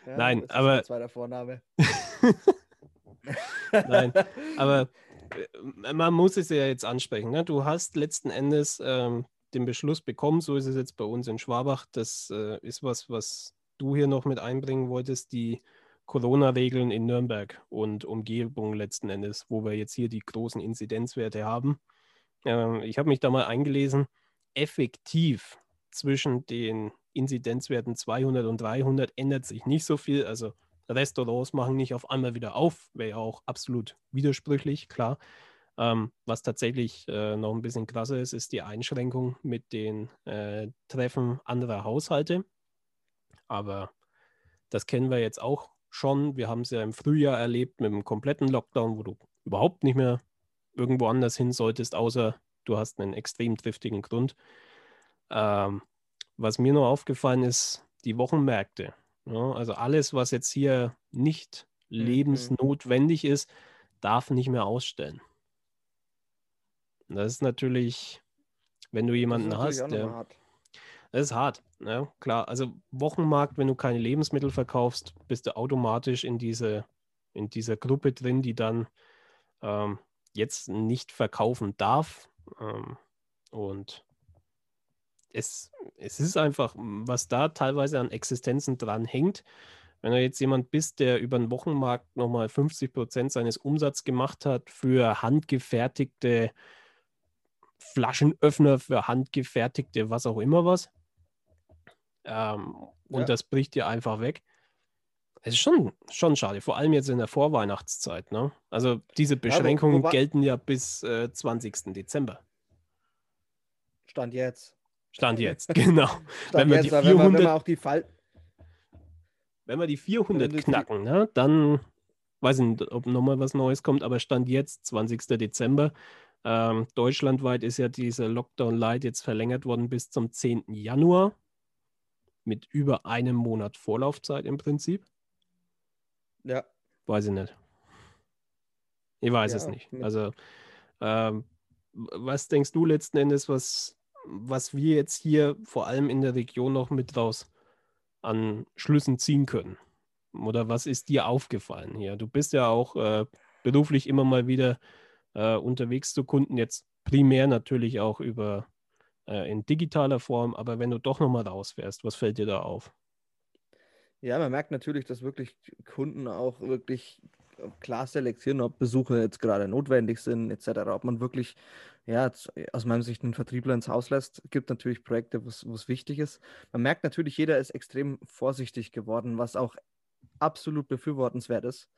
Ja, Nein, aber. Zweiter Vorname. Nein, aber äh, man muss es ja jetzt ansprechen. Ne? Du hast letzten Endes ähm, den Beschluss bekommen, so ist es jetzt bei uns in Schwabach. Das äh, ist was, was du hier noch mit einbringen wolltest, die Corona-Regeln in Nürnberg und Umgebung letzten Endes, wo wir jetzt hier die großen Inzidenzwerte haben. Ähm, ich habe mich da mal eingelesen. Effektiv zwischen den Inzidenzwerten 200 und 300 ändert sich nicht so viel. Also Restaurants machen nicht auf einmal wieder auf, wäre ja auch absolut widersprüchlich, klar. Ähm, was tatsächlich äh, noch ein bisschen krasser ist, ist die Einschränkung mit den äh, Treffen anderer Haushalte. Aber das kennen wir jetzt auch schon. Wir haben es ja im Frühjahr erlebt mit dem kompletten Lockdown, wo du überhaupt nicht mehr irgendwo anders hin solltest, außer du hast einen extrem triftigen Grund. Ähm, was mir noch aufgefallen ist, die Wochenmärkte. Ja, also alles, was jetzt hier nicht mhm. lebensnotwendig ist, darf nicht mehr ausstellen. Das ist natürlich, wenn du jemanden hast, der. Das ist hart, ja, klar. Also Wochenmarkt, wenn du keine Lebensmittel verkaufst, bist du automatisch in, diese, in dieser Gruppe drin, die dann ähm, jetzt nicht verkaufen darf. Ähm, und es, es ist einfach, was da teilweise an Existenzen dran hängt. Wenn du jetzt jemand bist, der über den Wochenmarkt nochmal 50 Prozent seines Umsatzes gemacht hat für handgefertigte Flaschenöffner, für handgefertigte was auch immer was, ähm, und ja. das bricht dir einfach weg. Es ist schon, schon schade, vor allem jetzt in der Vorweihnachtszeit. Ne? Also diese Beschränkungen ja, gelten ja bis äh, 20. Dezember. Stand jetzt. Stand jetzt, genau. Stand wenn, wir jetzt, die 400, wenn, wir, wenn wir auch die Fall wenn wir die 400 knacken, ne, dann weiß ich nicht, ob nochmal was Neues kommt, aber Stand jetzt, 20. Dezember. Ähm, deutschlandweit ist ja diese Lockdown Light jetzt verlängert worden bis zum 10. Januar mit über einem Monat Vorlaufzeit im Prinzip. Ja. Weiß ich nicht. Ich weiß ja, es nicht. Also, ähm, was denkst du letzten Endes, was was wir jetzt hier vor allem in der Region noch mit raus an Schlüssen ziehen können? Oder was ist dir aufgefallen hier? Du bist ja auch äh, beruflich immer mal wieder äh, unterwegs zu Kunden, jetzt primär natürlich auch über äh, in digitaler Form, aber wenn du doch nochmal rausfährst, was fällt dir da auf? Ja, man merkt natürlich, dass wirklich Kunden auch wirklich klar selektieren, ob Besuche jetzt gerade notwendig sind, etc. Ob man wirklich, ja, aus meiner Sicht einen Vertriebler ins Haus lässt. Gibt natürlich Projekte, wo es wichtig ist. Man merkt natürlich, jeder ist extrem vorsichtig geworden, was auch absolut befürwortenswert ist,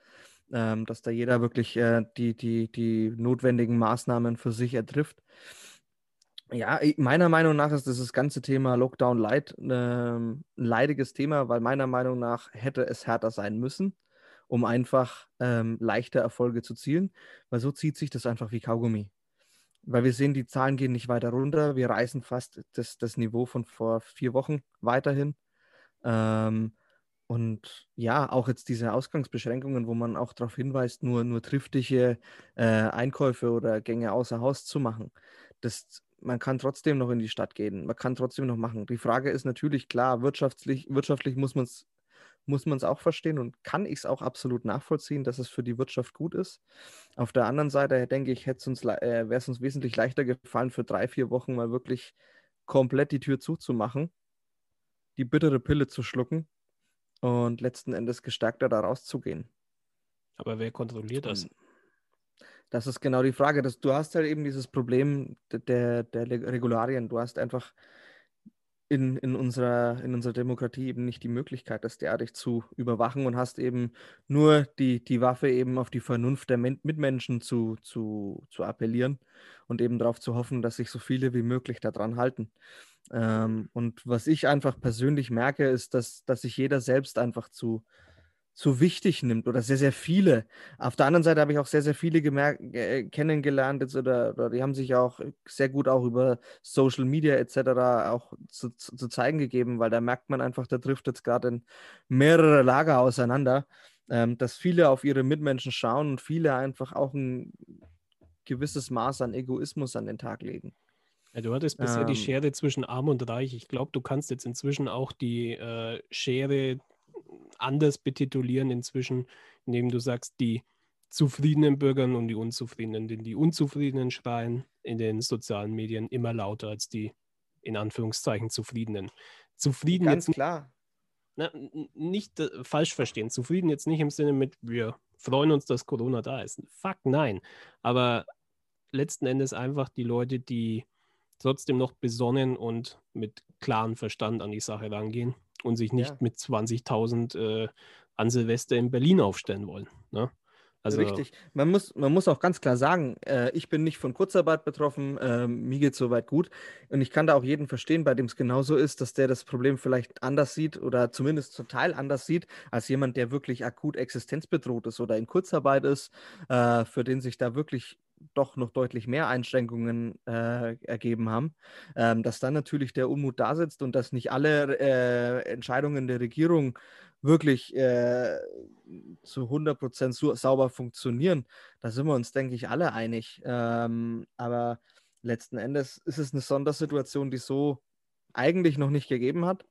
ähm, dass da jeder wirklich äh, die, die, die notwendigen Maßnahmen für sich ertrifft. Ja, meiner Meinung nach ist das ganze Thema Lockdown Light äh, ein leidiges Thema, weil meiner Meinung nach hätte es härter sein müssen um einfach ähm, leichter Erfolge zu zielen, weil so zieht sich das einfach wie Kaugummi. Weil wir sehen, die Zahlen gehen nicht weiter runter. Wir reißen fast das, das Niveau von vor vier Wochen weiterhin. Ähm, und ja, auch jetzt diese Ausgangsbeschränkungen, wo man auch darauf hinweist, nur, nur triftige äh, Einkäufe oder Gänge außer Haus zu machen. Das, man kann trotzdem noch in die Stadt gehen, man kann trotzdem noch machen. Die Frage ist natürlich klar, wirtschaftlich, wirtschaftlich muss man es muss man es auch verstehen und kann ich es auch absolut nachvollziehen, dass es für die Wirtschaft gut ist. Auf der anderen Seite denke ich, uns, äh, wäre es uns wesentlich leichter gefallen, für drei, vier Wochen mal wirklich komplett die Tür zuzumachen, die bittere Pille zu schlucken und letzten Endes gestärkter da rauszugehen. Aber wer kontrolliert das? Das ist genau die Frage. Dass du hast halt eben dieses Problem der, der Regularien. Du hast einfach in, in, unserer, in unserer Demokratie eben nicht die Möglichkeit, das derartig zu überwachen und hast eben nur die, die Waffe eben auf die Vernunft der Men Mitmenschen zu, zu, zu appellieren und eben darauf zu hoffen, dass sich so viele wie möglich daran halten. Ähm, und was ich einfach persönlich merke, ist, dass, dass sich jeder selbst einfach zu, so wichtig nimmt oder sehr, sehr viele. Auf der anderen Seite habe ich auch sehr, sehr viele gemerkt, äh, kennengelernt jetzt oder, oder, die haben sich auch sehr gut auch über Social Media etc. auch zu, zu, zu zeigen gegeben, weil da merkt man einfach, da trifft jetzt gerade in mehrere Lager auseinander, ähm, dass viele auf ihre Mitmenschen schauen und viele einfach auch ein gewisses Maß an Egoismus an den Tag legen. Ja, du hattest bisher ähm, die Schere zwischen Arm und Reich. Ich glaube, du kannst jetzt inzwischen auch die äh, Schere anders betitulieren inzwischen, indem du sagst, die zufriedenen Bürgern und die Unzufriedenen. Denn die Unzufriedenen schreien in den sozialen Medien immer lauter als die in Anführungszeichen Zufriedenen. Zufrieden Ganz jetzt klar. Na, nicht äh, falsch verstehen. Zufrieden jetzt nicht im Sinne mit, wir freuen uns, dass Corona da ist. Fuck, nein. Aber letzten Endes einfach die Leute, die trotzdem noch besonnen und mit klarem Verstand an die Sache rangehen und sich nicht ja. mit 20.000 äh, an Silvester in Berlin aufstellen wollen. Ne? Also, Richtig. Man muss, man muss auch ganz klar sagen, äh, ich bin nicht von Kurzarbeit betroffen, äh, mir geht es soweit gut. Und ich kann da auch jeden verstehen, bei dem es genauso ist, dass der das Problem vielleicht anders sieht oder zumindest zum Teil anders sieht, als jemand, der wirklich akut existenzbedroht ist oder in Kurzarbeit ist, äh, für den sich da wirklich doch noch deutlich mehr Einschränkungen äh, ergeben haben, ähm, dass dann natürlich der Unmut da sitzt und dass nicht alle äh, Entscheidungen der Regierung wirklich äh, zu 100 Prozent sauber funktionieren. Da sind wir uns, denke ich, alle einig. Ähm, aber letzten Endes ist es eine Sondersituation, die so eigentlich noch nicht gegeben hat.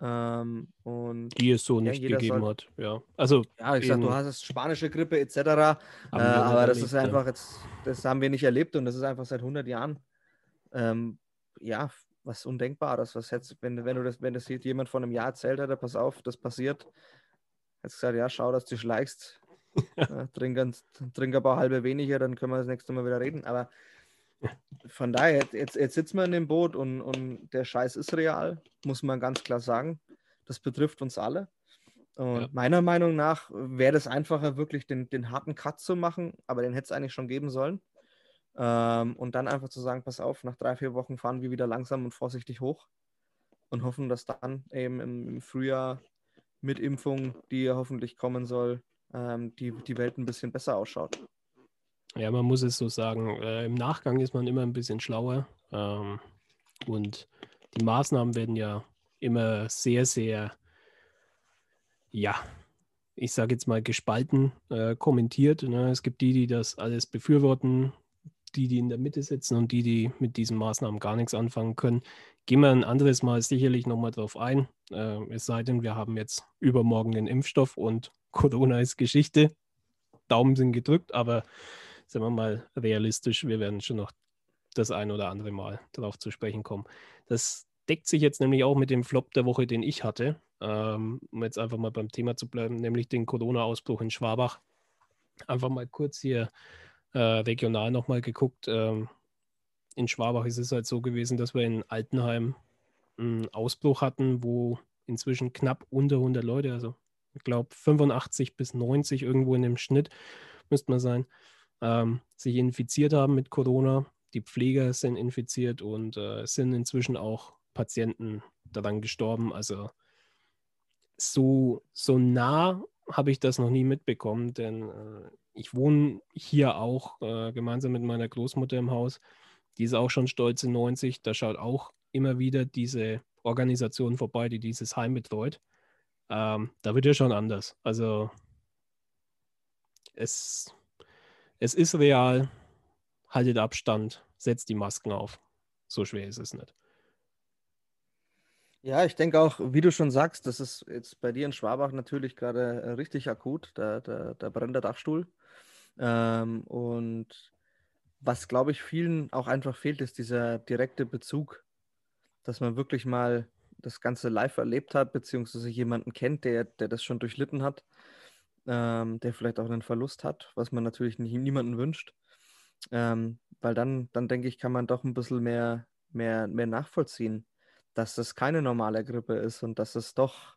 Ähm, und die es so ja, nicht gegeben soll, hat, ja. Also, ja, ich sag, du hast es spanische Grippe etc. Äh, aber das erlebt, ist einfach jetzt, das haben wir nicht erlebt und das ist einfach seit 100 Jahren, ähm, ja, was Undenkbares. Was hättest, wenn, wenn du das, wenn das jemand vor einem Jahr erzählt hätte, pass auf, das passiert, hättest gesagt, ja, schau, dass du schleichst, äh, trink, ein, trink ein paar halbe weniger, dann können wir das nächste Mal wieder reden. Aber von daher, jetzt, jetzt sitzen wir in dem Boot und, und der Scheiß ist real, muss man ganz klar sagen. Das betrifft uns alle. Und ja. meiner Meinung nach wäre das einfacher, wirklich den, den harten Cut zu machen, aber den hätte es eigentlich schon geben sollen. Ähm, und dann einfach zu sagen, pass auf, nach drei, vier Wochen fahren wir wieder langsam und vorsichtig hoch und hoffen, dass dann eben im, im Frühjahr mit Impfung, die ja hoffentlich kommen soll, ähm, die, die Welt ein bisschen besser ausschaut. Ja, man muss es so sagen. Äh, Im Nachgang ist man immer ein bisschen schlauer. Ähm, und die Maßnahmen werden ja immer sehr, sehr, ja, ich sage jetzt mal gespalten äh, kommentiert. Ne? Es gibt die, die das alles befürworten, die, die in der Mitte sitzen und die, die mit diesen Maßnahmen gar nichts anfangen können. Gehen wir ein anderes Mal sicherlich nochmal drauf ein. Äh, es sei denn, wir haben jetzt übermorgen den Impfstoff und Corona ist Geschichte. Daumen sind gedrückt, aber sagen wir mal realistisch, wir werden schon noch das ein oder andere Mal darauf zu sprechen kommen. Das deckt sich jetzt nämlich auch mit dem Flop der Woche, den ich hatte, ähm, um jetzt einfach mal beim Thema zu bleiben, nämlich den Corona-Ausbruch in Schwabach. Einfach mal kurz hier äh, regional nochmal geguckt. Ähm, in Schwabach ist es halt so gewesen, dass wir in Altenheim einen Ausbruch hatten, wo inzwischen knapp unter 100 Leute, also ich glaube 85 bis 90 irgendwo in dem Schnitt, müsste man sein, ähm, sich infiziert haben mit Corona. Die Pfleger sind infiziert und äh, sind inzwischen auch Patienten daran gestorben. Also so, so nah habe ich das noch nie mitbekommen, denn äh, ich wohne hier auch äh, gemeinsam mit meiner Großmutter im Haus. Die ist auch schon stolze 90. Da schaut auch immer wieder diese Organisation vorbei, die dieses Heim betreut. Ähm, da wird ja schon anders. Also es es ist real, haltet Abstand, setzt die Masken auf. So schwer ist es nicht. Ja, ich denke auch, wie du schon sagst, das ist jetzt bei dir in Schwabach natürlich gerade äh, richtig akut. Da, da, da brennt der Dachstuhl. Ähm, und was, glaube ich, vielen auch einfach fehlt, ist dieser direkte Bezug, dass man wirklich mal das Ganze live erlebt hat, beziehungsweise jemanden kennt, der, der das schon durchlitten hat ähm, der vielleicht auch einen Verlust hat, was man natürlich nicht, niemanden wünscht. Ähm, weil dann, dann denke ich, kann man doch ein bisschen mehr, mehr, mehr nachvollziehen, dass das keine normale Grippe ist und dass es doch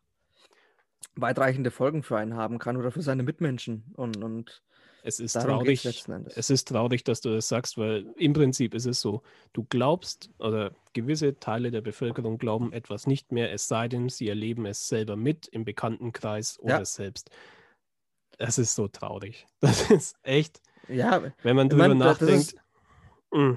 weitreichende Folgen für einen haben kann oder für seine Mitmenschen. Und, und es ist traurig, es ist traurig, dass du das sagst, weil im Prinzip ist es so, du glaubst oder gewisse Teile der Bevölkerung glauben etwas nicht mehr, es sei denn, sie erleben es selber mit im Bekanntenkreis oder ja. selbst. Das ist so traurig. Das ist echt, Ja, wenn man drüber mein, das nachdenkt. ist- mm,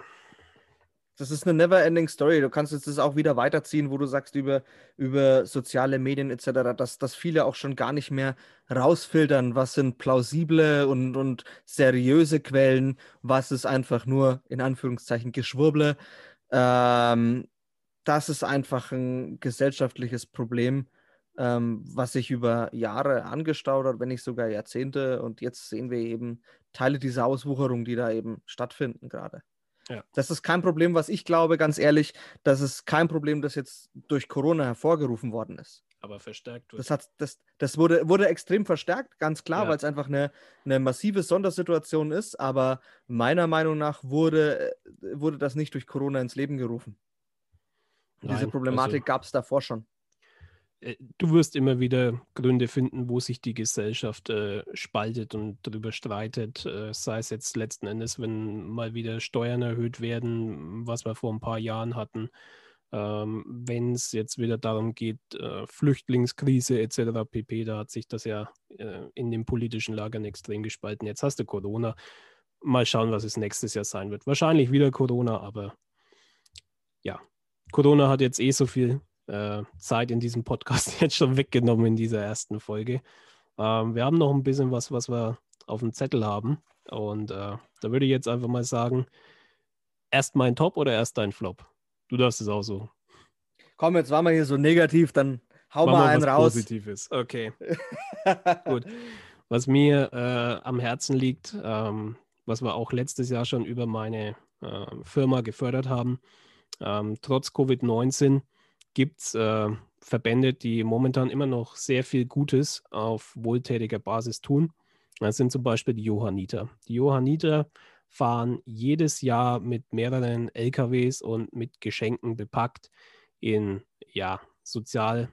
das ist eine never-ending Story. Du kannst jetzt das auch wieder weiterziehen, wo du sagst über, über soziale Medien etc., dass, dass viele auch schon gar nicht mehr rausfiltern, was sind plausible und, und seriöse Quellen, was ist einfach nur in Anführungszeichen Geschwurble. Ähm, das ist einfach ein gesellschaftliches Problem, ähm, was sich über Jahre angestaut hat, wenn nicht sogar Jahrzehnte. Und jetzt sehen wir eben Teile dieser Auswucherung, die da eben stattfinden gerade. Ja. Das ist kein Problem, was ich glaube, ganz ehrlich, das ist kein Problem, das jetzt durch Corona hervorgerufen worden ist. aber verstärkt wird. Das, hat, das, das wurde, wurde extrem verstärkt, ganz klar, Ja. weil es einfach eine, eine massive Sondersituation ist. Aber meiner Meinung nach wurde, äh, wurde das nicht durch Corona ins Leben gerufen. Diese Nein, Problematik gab es davor schon. Äh, du wirst immer wieder Gründe finden, wo sich die Gesellschaft äh, spaltet und darüber streitet. Äh, sei es jetzt letzten Endes, wenn mal wieder Steuern erhöht werden, was wir vor ein paar Jahren hatten. Ähm, wenn es jetzt wieder darum geht, äh, Flüchtlingskrise etc. pp., da hat sich das ja äh, in den politischen Lagern extrem gespalten. Jetzt hast du Corona. Mal schauen, was es nächstes Jahr sein wird. Wahrscheinlich wieder Corona, aber ja, Corona hat jetzt eh so viel äh, Zeit in diesem Podcast jetzt schon weggenommen in dieser ersten Folge. Ähm, wir haben noch ein bisschen was, was wir auf dem Zettel haben. Und äh, da würde ich jetzt einfach mal sagen, erst mein Top oder erst dein Flop? Du darfst es auch so. Komm, jetzt waren wir hier so negativ, dann hau Mach mal einen was raus. Positives. Okay. Gut. Was mir äh, am Herzen liegt, ähm, was wir auch letztes Jahr schon über meine äh, Firma gefördert haben, ähm, trotz Covid-19 gibt es äh, Verbände, die momentan immer noch sehr viel Gutes auf wohltätiger Basis tun. Das sind zum Beispiel die Johanniter. Die Johanniter fahren jedes Jahr mit mehreren LKWs und mit Geschenken bepackt in ja, sozial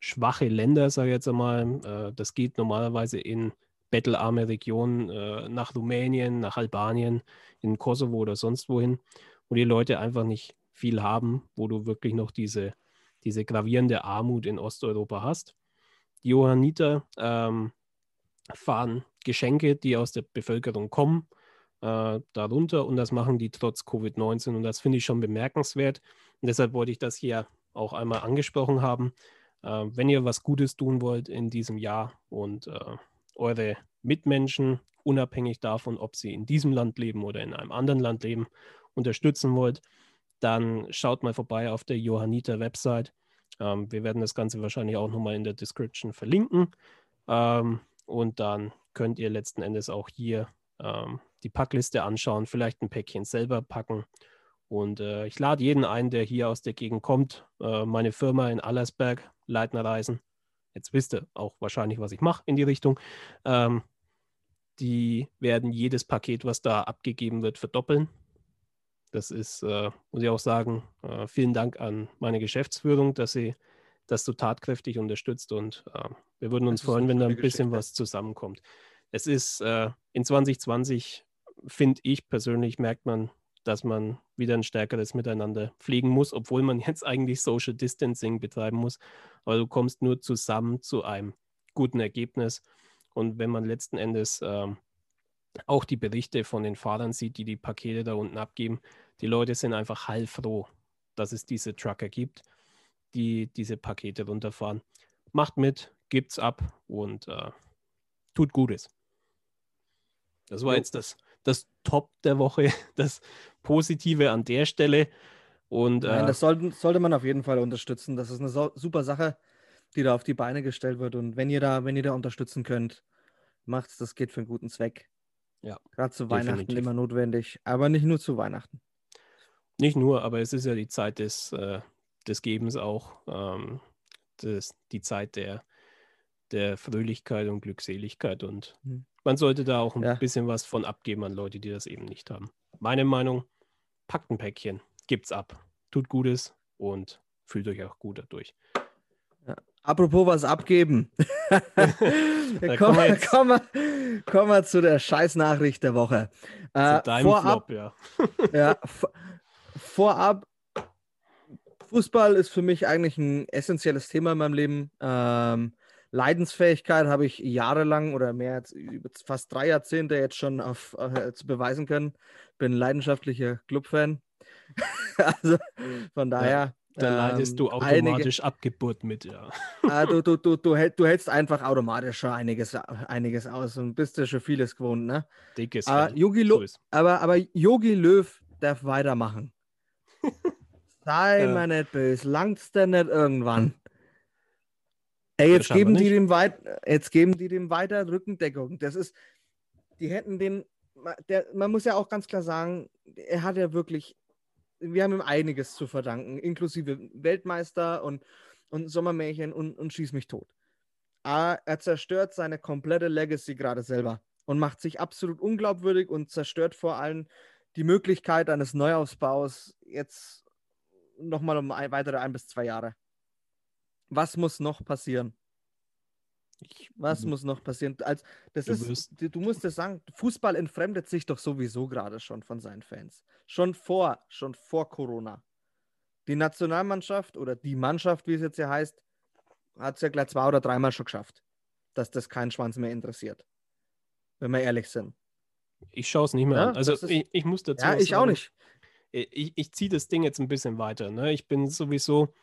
schwache Länder, sage ich jetzt einmal. Äh, das geht normalerweise in bettelarme Regionen äh, nach Rumänien, nach Albanien, in Kosovo oder sonst wohin, wo die Leute einfach nicht viel haben, wo du wirklich noch diese, diese gravierende Armut in Osteuropa hast. Die Johanniter ähm, fahren Geschenke, die aus der Bevölkerung kommen, äh, darunter und das machen die trotz Covid-19 und das finde ich schon bemerkenswert. Und deshalb wollte ich das hier auch einmal angesprochen haben. Äh, wenn ihr was Gutes tun wollt in diesem Jahr und äh, eure Mitmenschen, unabhängig davon, ob sie in diesem Land leben oder in einem anderen Land leben, unterstützen wollt, dann schaut mal vorbei auf der Johanniter Website. Ähm, wir werden das Ganze wahrscheinlich auch nochmal in der Description verlinken. Ähm, und dann könnt ihr letzten Endes auch hier ähm, die Packliste anschauen, vielleicht ein Päckchen selber packen. Und äh, ich lade jeden ein, der hier aus der Gegend kommt. Äh, meine Firma in Allersberg, Leitner Reisen. Jetzt wisst ihr auch wahrscheinlich, was ich mache in die Richtung. Ähm, die werden jedes Paket, was da abgegeben wird, verdoppeln. Das ist, äh, muss ich auch sagen, äh, vielen Dank an meine Geschäftsführung, dass sie das so tatkräftig unterstützt und äh, wir würden uns freuen, wenn da ein bisschen Geschichte. was zusammenkommt. Es ist äh, in 2020, finde ich persönlich, merkt man, dass man wieder ein stärkeres Miteinander pflegen muss, obwohl man jetzt eigentlich Social Distancing betreiben muss. Aber du kommst nur zusammen zu einem guten Ergebnis. Und wenn man letzten Endes ähm, auch die Berichte von den Fahrern sieht, die die Pakete da unten abgeben, die Leute sind einfach heilfroh, dass es diese Trucker gibt, die diese Pakete runterfahren. Macht mit, gibt's ab und äh, tut Gutes. Das war jetzt das, das Top der Woche, das Positive an der Stelle. Und Nein, äh, das sollten, sollte man auf jeden Fall unterstützen. Das ist eine so, super Sache, die da auf die Beine gestellt wird. Und wenn ihr da, wenn ihr da unterstützen könnt, macht's, das geht für einen guten Zweck. Ja, Gerade zu Weihnachten definitiv. immer notwendig, aber nicht nur zu Weihnachten. Nicht nur, aber es ist ja die Zeit des, äh, des Gebens auch, ähm, das, die Zeit der, der Fröhlichkeit und Glückseligkeit und Mhm. man sollte da auch ein Ja. bisschen was von abgeben an Leute, die das eben nicht haben. Meine Meinung, packt ein Päckchen, gibt's ab, tut Gutes und fühlt euch auch gut dadurch. Apropos was abgeben. Kommen, wir kommen, wir, kommen wir zu der Scheißnachricht der Woche. Zu Äh, deinem vorab, Flop, ja. ja, vorab, Fußball ist für mich eigentlich ein essentielles Thema in meinem Leben. Ähm, Leidensfähigkeit habe ich jahrelang oder mehr als fast drei Jahrzehnte jetzt schon auf, äh, zu beweisen können. Bin leidenschaftlicher Clubfan. also von daher. Da leidest ähm, du automatisch Abgeburt mit, ja. Ah, du, du, du, du, hält, du hältst einfach automatisch schon einiges, einiges aus und bist ja schon vieles gewohnt, ne? Dickes Fell. Yogi, So aber, aber Yogi Löw darf weitermachen. Sei Ja. mal nicht böse, langt's denn nicht irgendwann? Ey, jetzt geben, die dem weit, jetzt geben die dem weiter Rückendeckung. Das ist, die hätten den, der, man muss ja auch ganz klar sagen, er hat ja wirklich, wir haben ihm einiges zu verdanken, inklusive Weltmeister und, und Sommermärchen und, und Schieß mich tot. Aber er zerstört seine komplette Legacy gerade selber und macht sich absolut unglaubwürdig und zerstört vor allem die Möglichkeit eines Neuaufbaus jetzt nochmal um ein, weitere ein bis zwei Jahre. Was muss noch passieren? Was muss noch passieren? Als, das Du ist, du, musst es sagen, Fußball entfremdet sich doch sowieso gerade schon von seinen Fans. Schon vor, schon vor Corona. Die Nationalmannschaft oder die Mannschaft, wie es jetzt ja heißt, hat es ja gleich zwei oder dreimal schon geschafft, dass das keinen Schwanz mehr interessiert. Wenn wir ehrlich sind. ich schaue es nicht mehr Ja, an. Also das ist- ich, ich muss dazu Ja, ich auch sagen, nicht. Ich, ich ziehe das Ding jetzt ein bisschen weiter. Ne? Ich bin sowieso,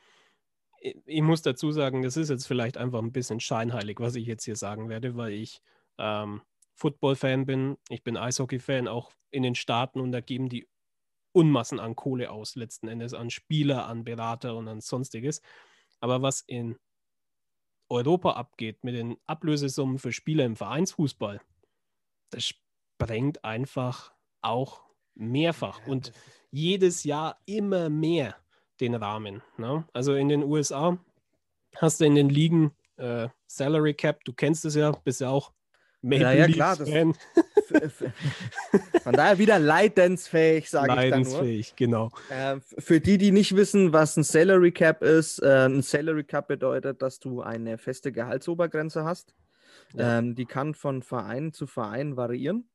ich, ich muss dazu sagen, das ist jetzt vielleicht einfach ein bisschen scheinheilig, was ich jetzt hier sagen werde, weil ich ähm, Football-Fan bin, ich bin Eishockey-Fan, auch in den Staaten und da geben die Unmassen an Kohle aus, letzten Endes an Spieler, an Berater und an sonstiges. Aber was in Europa abgeht mit den Ablösesummen für Spieler im Vereinsfußball, das sprengt einfach auch mehrfach. Und jedes Jahr immer mehr den Rahmen. Ne? Also in den USA hast du in den Ligen äh, Salary Cap, du kennst es ja, bist ja auch Maple Ja, ja, klar, Fan, Von daher wieder leidensfähig, sage ich dann nur. leidensfähig, genau. Äh, f- für die, die nicht wissen, was ein Salary Cap ist, äh, ein Salary Cap bedeutet, dass du eine feste Gehaltsobergrenze hast. Ja. Ähm, die kann von Verein zu Verein variieren.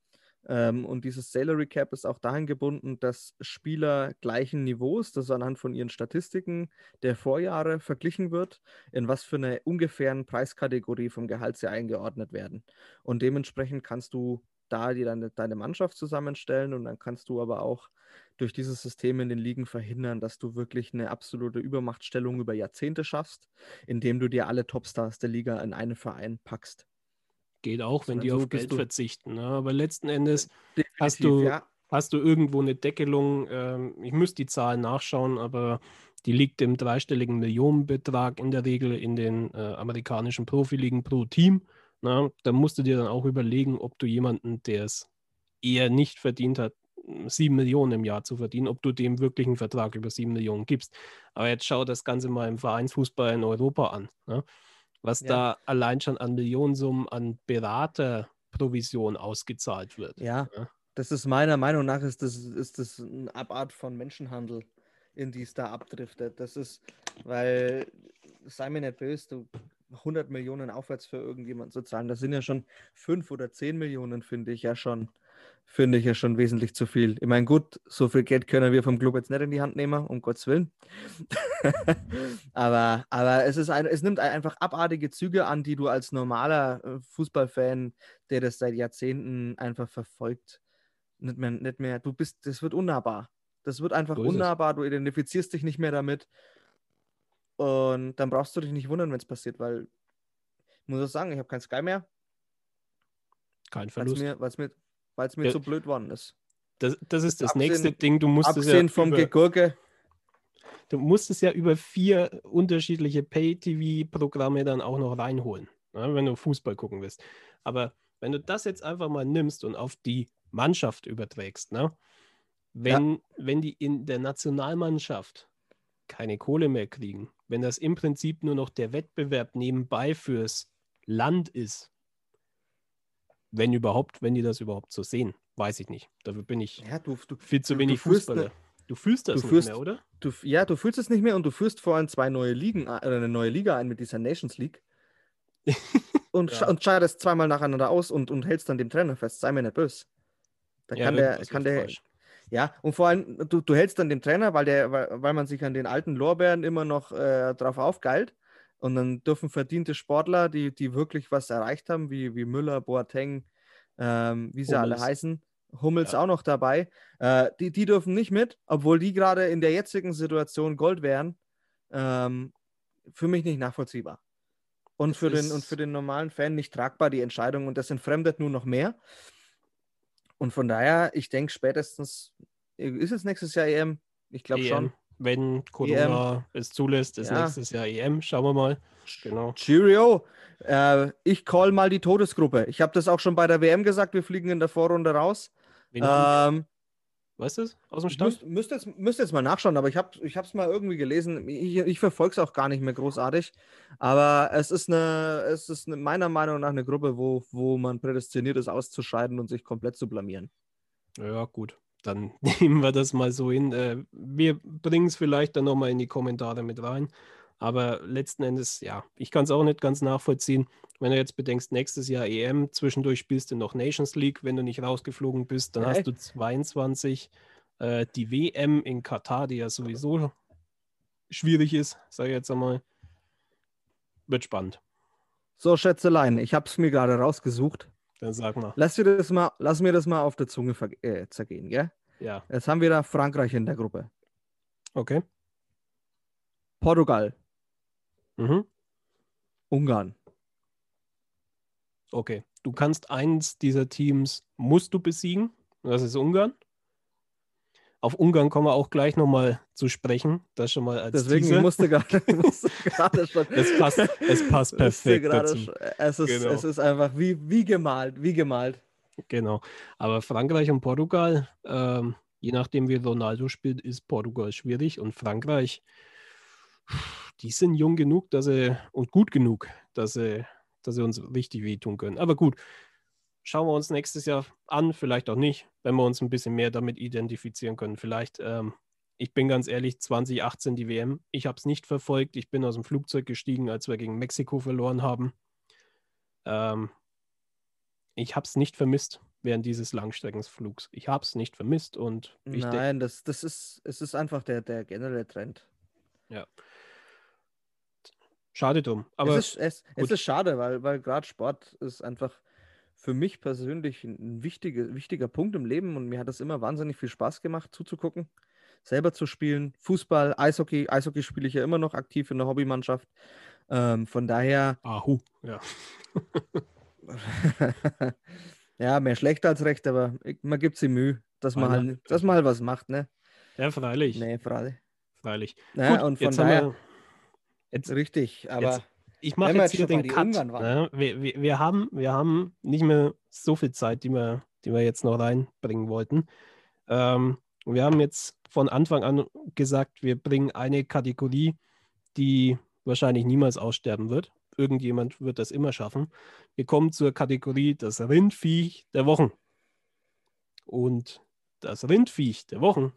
Ähm, und dieses Salary Cap ist auch dahin gebunden, dass Spieler gleichen Niveaus, das anhand von ihren Statistiken der Vorjahre verglichen wird, in was für eine ungefähren Preiskategorie vom Gehalt sie eingeordnet werden. Und dementsprechend kannst du da dir deine, deine Mannschaft zusammenstellen und dann kannst du aber auch durch dieses System in den Ligen verhindern, dass du wirklich eine absolute Übermachtstellung über Jahrzehnte schaffst, indem du dir alle Topstars der Liga in einen Verein packst. Geht auch, wenn So die auf Geld du- verzichten. Ne? Aber letzten Endes Hast du- ja. hast du irgendwo eine Deckelung. Ähm, ich müsste die Zahlen nachschauen, aber die liegt im dreistelligen Millionenbetrag in der Regel in den äh, amerikanischen Profiligen pro Team. Na, da musst du dir dann auch überlegen, ob du jemanden, der es eher nicht verdient hat, sieben Millionen im Jahr zu verdienen, ob du dem wirklich einen Vertrag über sieben Millionen gibst. Aber jetzt schau das Ganze mal im Vereinsfußball in Europa an. Ne? Was Ja. da allein schon an Millionensummen an Beraterprovision ausgezahlt wird. Ja, Ja. das ist meiner Meinung nach ist das, ist das eine Abart von Menschenhandel, in die es da abdriftet. Das ist, weil, sei mir nicht böse, du 100 Millionen aufwärts für irgendjemanden zu zahlen, das sind ja schon 5 oder 10 Millionen, finde ich ja schon, finde ich ja schon wesentlich zu viel. Ich meine, gut, so viel Geld können wir vom Club jetzt nicht in die Hand nehmen, um Gottes Willen. aber, aber es ist ein, es nimmt ein- einfach abartige Züge an, die du als normaler äh, Fußballfan, der das seit Jahrzehnten einfach verfolgt, nicht mehr, nicht mehr, du bist, das wird unnahbar. Das wird einfach So ist es. unnahbar, du identifizierst dich nicht mehr damit. Und dann brauchst du dich nicht wundern, wenn es passiert, weil ich muss auch sagen, ich habe kein Sky mehr, Kein Verlust. mir, weil's mir, weil's mir Ja. so blöd worden ist. Das, das ist das Abgesehen- nächste Ding. Du musst, es ja vom über, Gegurke. du musst es ja über vier unterschiedliche Pay-TV-Programme dann auch noch reinholen, ne, wenn du Fußball gucken willst. Aber wenn du das jetzt einfach mal nimmst und auf die Mannschaft überträgst, ne, wenn, wenn die in der Nationalmannschaft keine Kohle mehr kriegen, wenn das im Prinzip nur noch der Wettbewerb nebenbei fürs Land ist, wenn überhaupt, wenn die das überhaupt so sehen, weiß ich nicht. Dafür bin ich Ja, du, du, viel zu du- wenig Fußballer. ne- du fühlst das du nicht führst- mehr, oder? du, ja, du fühlst es nicht mehr und du führst vor allem zwei neue Ligen, ein- oder eine neue Liga ein mit dieser Nations League. und, Ja. und scheidest zweimal nacheinander aus und, und hältst dann dem Trainer fest. Sei mir nicht böse. Da Ja, kann der, kann der, falsch. ja, und vor allem, du, du hältst dann dem Trainer, weil der, weil, weil man sich an den alten Lorbeeren immer noch äh, drauf aufgeilt. Und dann dürfen verdiente Sportler, die, die wirklich was erreicht haben, wie, wie Müller, Boateng, ähm, wie sie alle Hummels. heißen, Hummels Ja. auch noch dabei, äh, die, die dürfen nicht mit, obwohl die gerade in der jetzigen Situation Gold wären. Ähm, für mich nicht nachvollziehbar. Und Das für, den, und für den normalen Fan nicht tragbar, die Entscheidung. Und das entfremdet nur noch mehr. Und von daher, ich denke spätestens, ist es nächstes Jahr EM? Ich glaube schon. Wenn Corona es zulässt, ist Ja. nächstes Jahr EM. Schauen wir mal. Genau. Cheerio. Äh, ich call mal die Todesgruppe. Ich habe das auch schon bei der WM gesagt, wir fliegen in der Vorrunde raus. Ähm, weißt du es aus dem Stand? müsst, müsst, jetzt, müsst jetzt mal nachschauen, aber ich habe es mal irgendwie gelesen. Ich, ich verfolge es auch gar nicht mehr großartig. Aber es ist, eine, es ist eine, meiner Meinung nach eine Gruppe, wo, wo man prädestiniert ist, auszuscheiden und sich komplett zu blamieren. Ja, gut. Dann nehmen wir das mal so hin. Äh, Wir bringen es vielleicht dann nochmal in die Kommentare mit rein. Aber letzten Endes, ja, ich kann es auch nicht ganz nachvollziehen. Wenn du jetzt bedenkst, nächstes Jahr EM, zwischendurch spielst du noch Nations League, wenn du nicht rausgeflogen bist, dann hast du 22 äh, die WM in Katar, die ja sowieso schwierig ist, sage ich jetzt einmal. Wird spannend. So, Schätzelein, ich habe es mir gerade rausgesucht. Dann sag mal. Lass, dir das mal, lass mir das mal auf der Zunge äh, zergehen, gell? Ja, Jetzt haben wir da Frankreich in der Gruppe. okay. Portugal, Mhm. Ungarn. Okay. Du kannst eins dieser Teams, musst du besiegen. Das ist Ungarn. Auf Ungarn kommen wir auch gleich nochmal zu sprechen. Das schon mal als Deswegen Teaser. musste gerade musste gerade schon. Es passt, es passt perfekt dazu. schon- Es ist, Genau. es ist einfach wie, wie gemalt, wie gemalt. Genau. Aber Frankreich und Portugal, ähm, je nachdem wie Ronaldo spielt, ist Portugal schwierig und Frankreich, die sind jung genug, dass sie und gut genug, dass sie, dass sie uns richtig wehtun können. Aber gut, schauen wir uns nächstes Jahr an, vielleicht auch nicht, wenn wir uns ein bisschen mehr damit identifizieren können. Vielleicht, ähm, ich bin ganz ehrlich, 2018 die WM, ich habe es nicht verfolgt. Ich bin aus dem Flugzeug gestiegen, als wir gegen Mexiko verloren haben. Ähm, ich habe es nicht vermisst während dieses Langstreckenflugs. Ich habe es nicht vermisst und Nein, das, das ist, es ist einfach der, der generelle Trend. schade drum. Aber es ist, es, es ist schade, weil, weil gerade Sport ist einfach für mich persönlich ein wichtiger, wichtiger Punkt im Leben und mir hat es immer wahnsinnig viel Spaß gemacht, zuzugucken, selber zu spielen. Fußball, Eishockey, Eishockey spiele ich ja immer noch aktiv in der Hobbymannschaft. Ähm, von daher, Ahu, ja. ja, mehr schlecht als recht, aber man gibt sich Mühe, dass man, halt, dass man halt was macht, ne? Ja, freilich. Nee, freilich. Freilich. Ja, Gut, und von daher, jetzt, richtig, aber jetzt- ich mache jetzt hier den Cut. Ne? Wir, wir, wir, haben, wir haben nicht mehr so viel Zeit, die wir, die wir jetzt noch reinbringen wollten. Ähm, wir haben jetzt von Anfang an gesagt, wir bringen eine Kategorie, die wahrscheinlich niemals aussterben wird. Irgendjemand wird das immer schaffen. Wir kommen zur Kategorie das Rindviech der Wochen. Und das Rindviech der Wochen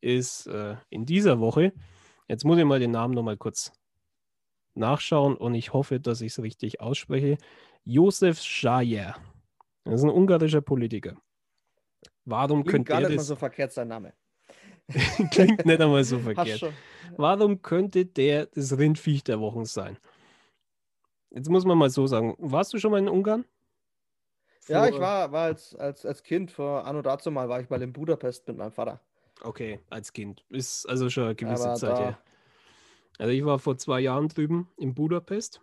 ist äh, in dieser Woche, jetzt muss ich mal den Namen nochmal kurz nachschauen und ich hoffe, dass ich es richtig ausspreche. Josef Schajer. Das ist ein ungarischer Politiker. Warum klingt könnte gar mal das? so verkehrt sein Name. klingt nicht einmal so verkehrt. Warum könnte der das Rindviech der Wochen sein? Jetzt muss man mal so sagen. Warst du schon mal in Ungarn? Ja, Vor- ich war, war als, als, als Kind vor Anno dazu mal, war ich mal in Budapest mit meinem Vater. Okay, als Kind. Ist also schon eine gewisse Aber Zeit da- her. Also ich war vor zwei Jahren drüben in Budapest.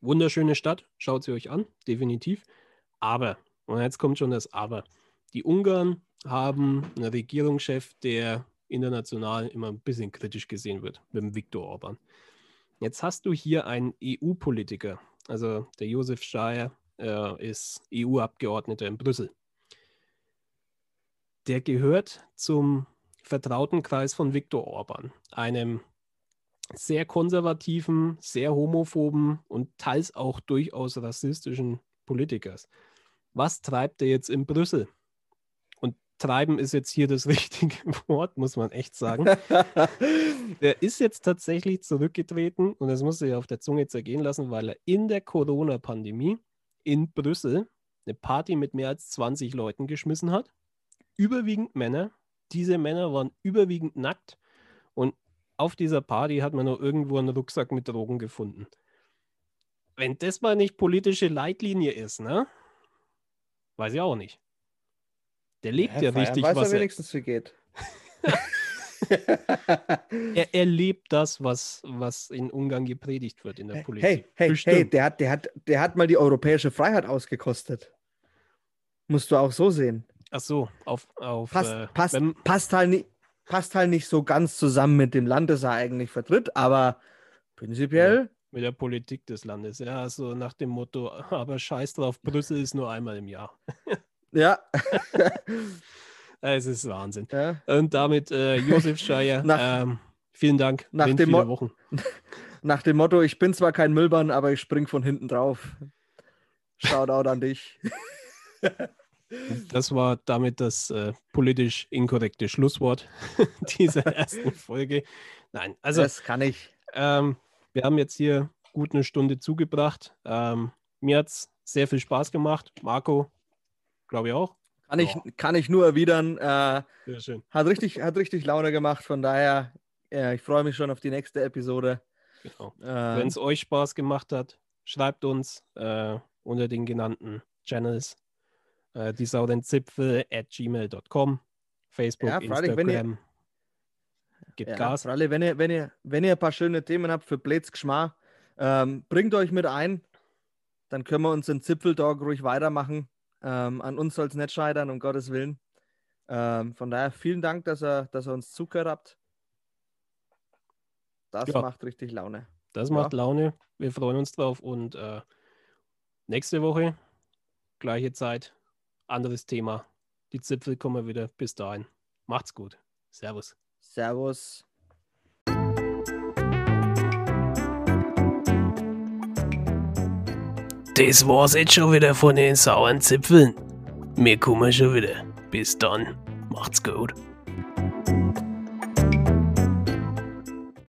Wunderschöne Stadt, schaut sie euch an, definitiv. Aber, und jetzt kommt schon das Aber. Die Ungarn haben einen Regierungschef, der international immer ein bisschen kritisch gesehen wird, mit dem Viktor Orban. Jetzt hast du hier einen EU-Politiker, also der Josef Schaer äh, ist EU-Abgeordneter in Brüssel. Der gehört zum vertrauten Kreis von Viktor Orban, einem sehr konservativen, sehr homophoben und teils auch durchaus rassistischen Politikers. Was treibt er jetzt in Brüssel? Und treiben ist jetzt hier das richtige Wort, muss man echt sagen. Der ist jetzt tatsächlich zurückgetreten und das musste er auf der Zunge zergehen lassen, weil er in der Corona-Pandemie in Brüssel eine Party mit mehr als 20 Leuten geschmissen hat. Überwiegend Männer. Diese Männer waren überwiegend nackt und auf dieser Party hat man noch irgendwo einen Rucksack mit Drogen gefunden. Wenn das mal nicht politische Leitlinie ist, ne? Weiß ich auch nicht. Der lebt ja, ja richtig, weiß was er wenigstens wie geht. er, er lebt das, was, was in Ungarn gepredigt wird in der Politik. Hey, hey, Bestimmt. hey, der hat, der, hat, der hat mal die europäische Freiheit ausgekostet. Musst du auch so sehen. Ach so, auf. auf passt, äh, passt, passt, halt nicht, passt halt nicht so ganz zusammen mit dem Land, das er eigentlich vertritt, aber prinzipiell. Ja, mit der Politik des Landes, ja, also nach dem Motto, aber scheiß drauf, Brüssel ist nur einmal im Jahr. ja. es ist Wahnsinn. Ja. Und damit äh, Josef Scheier, ähm, vielen Dank. Nach dem, Wochen. nach dem Motto, ich bin zwar kein Müllmann, aber ich spring von hinten drauf. Shoutout an dich. Das war damit das äh, politisch inkorrekte Schlusswort dieser ersten Folge. Nein, also. Das kann ich. Ähm, wir haben jetzt hier gut eine Stunde zugebracht. Ähm, mir hat es sehr viel Spaß gemacht. Marco, glaube ich auch. Kann ich, kann ich nur erwidern. Äh, sehr schön. Hat richtig, hat richtig Laune gemacht. Von daher, ja, ich freue mich schon auf die nächste Episode. Genau. Ähm, Wenn es euch Spaß gemacht hat, schreibt uns äh, unter den genannten Channels äh, die Saurenzipfel at gmail.com, Facebook, ja, Instagram. Gibt ja, Gas. Alle, wenn ihr, wenn, ihr, wenn ihr ein paar schöne Themen habt für Blitz Geschmar, ähm, bringt euch mit ein. Dann können wir uns den Zipfeldog ruhig weitermachen. Ähm, an uns soll es nicht scheitern, um Gottes Willen. Ähm, von daher vielen Dank, dass ihr, dass ihr uns zugehört habt. Das ja. macht richtig Laune. Das ja. macht Laune. Wir freuen uns drauf und äh, nächste Woche, gleiche Zeit, anderes Thema. Die Zipfel kommen wieder. Bis dahin. Macht's gut. Servus. Servus. Das war's jetzt schon wieder von den sauren Zipfeln. Wir kommen schon wieder. Bis dann. Macht's gut.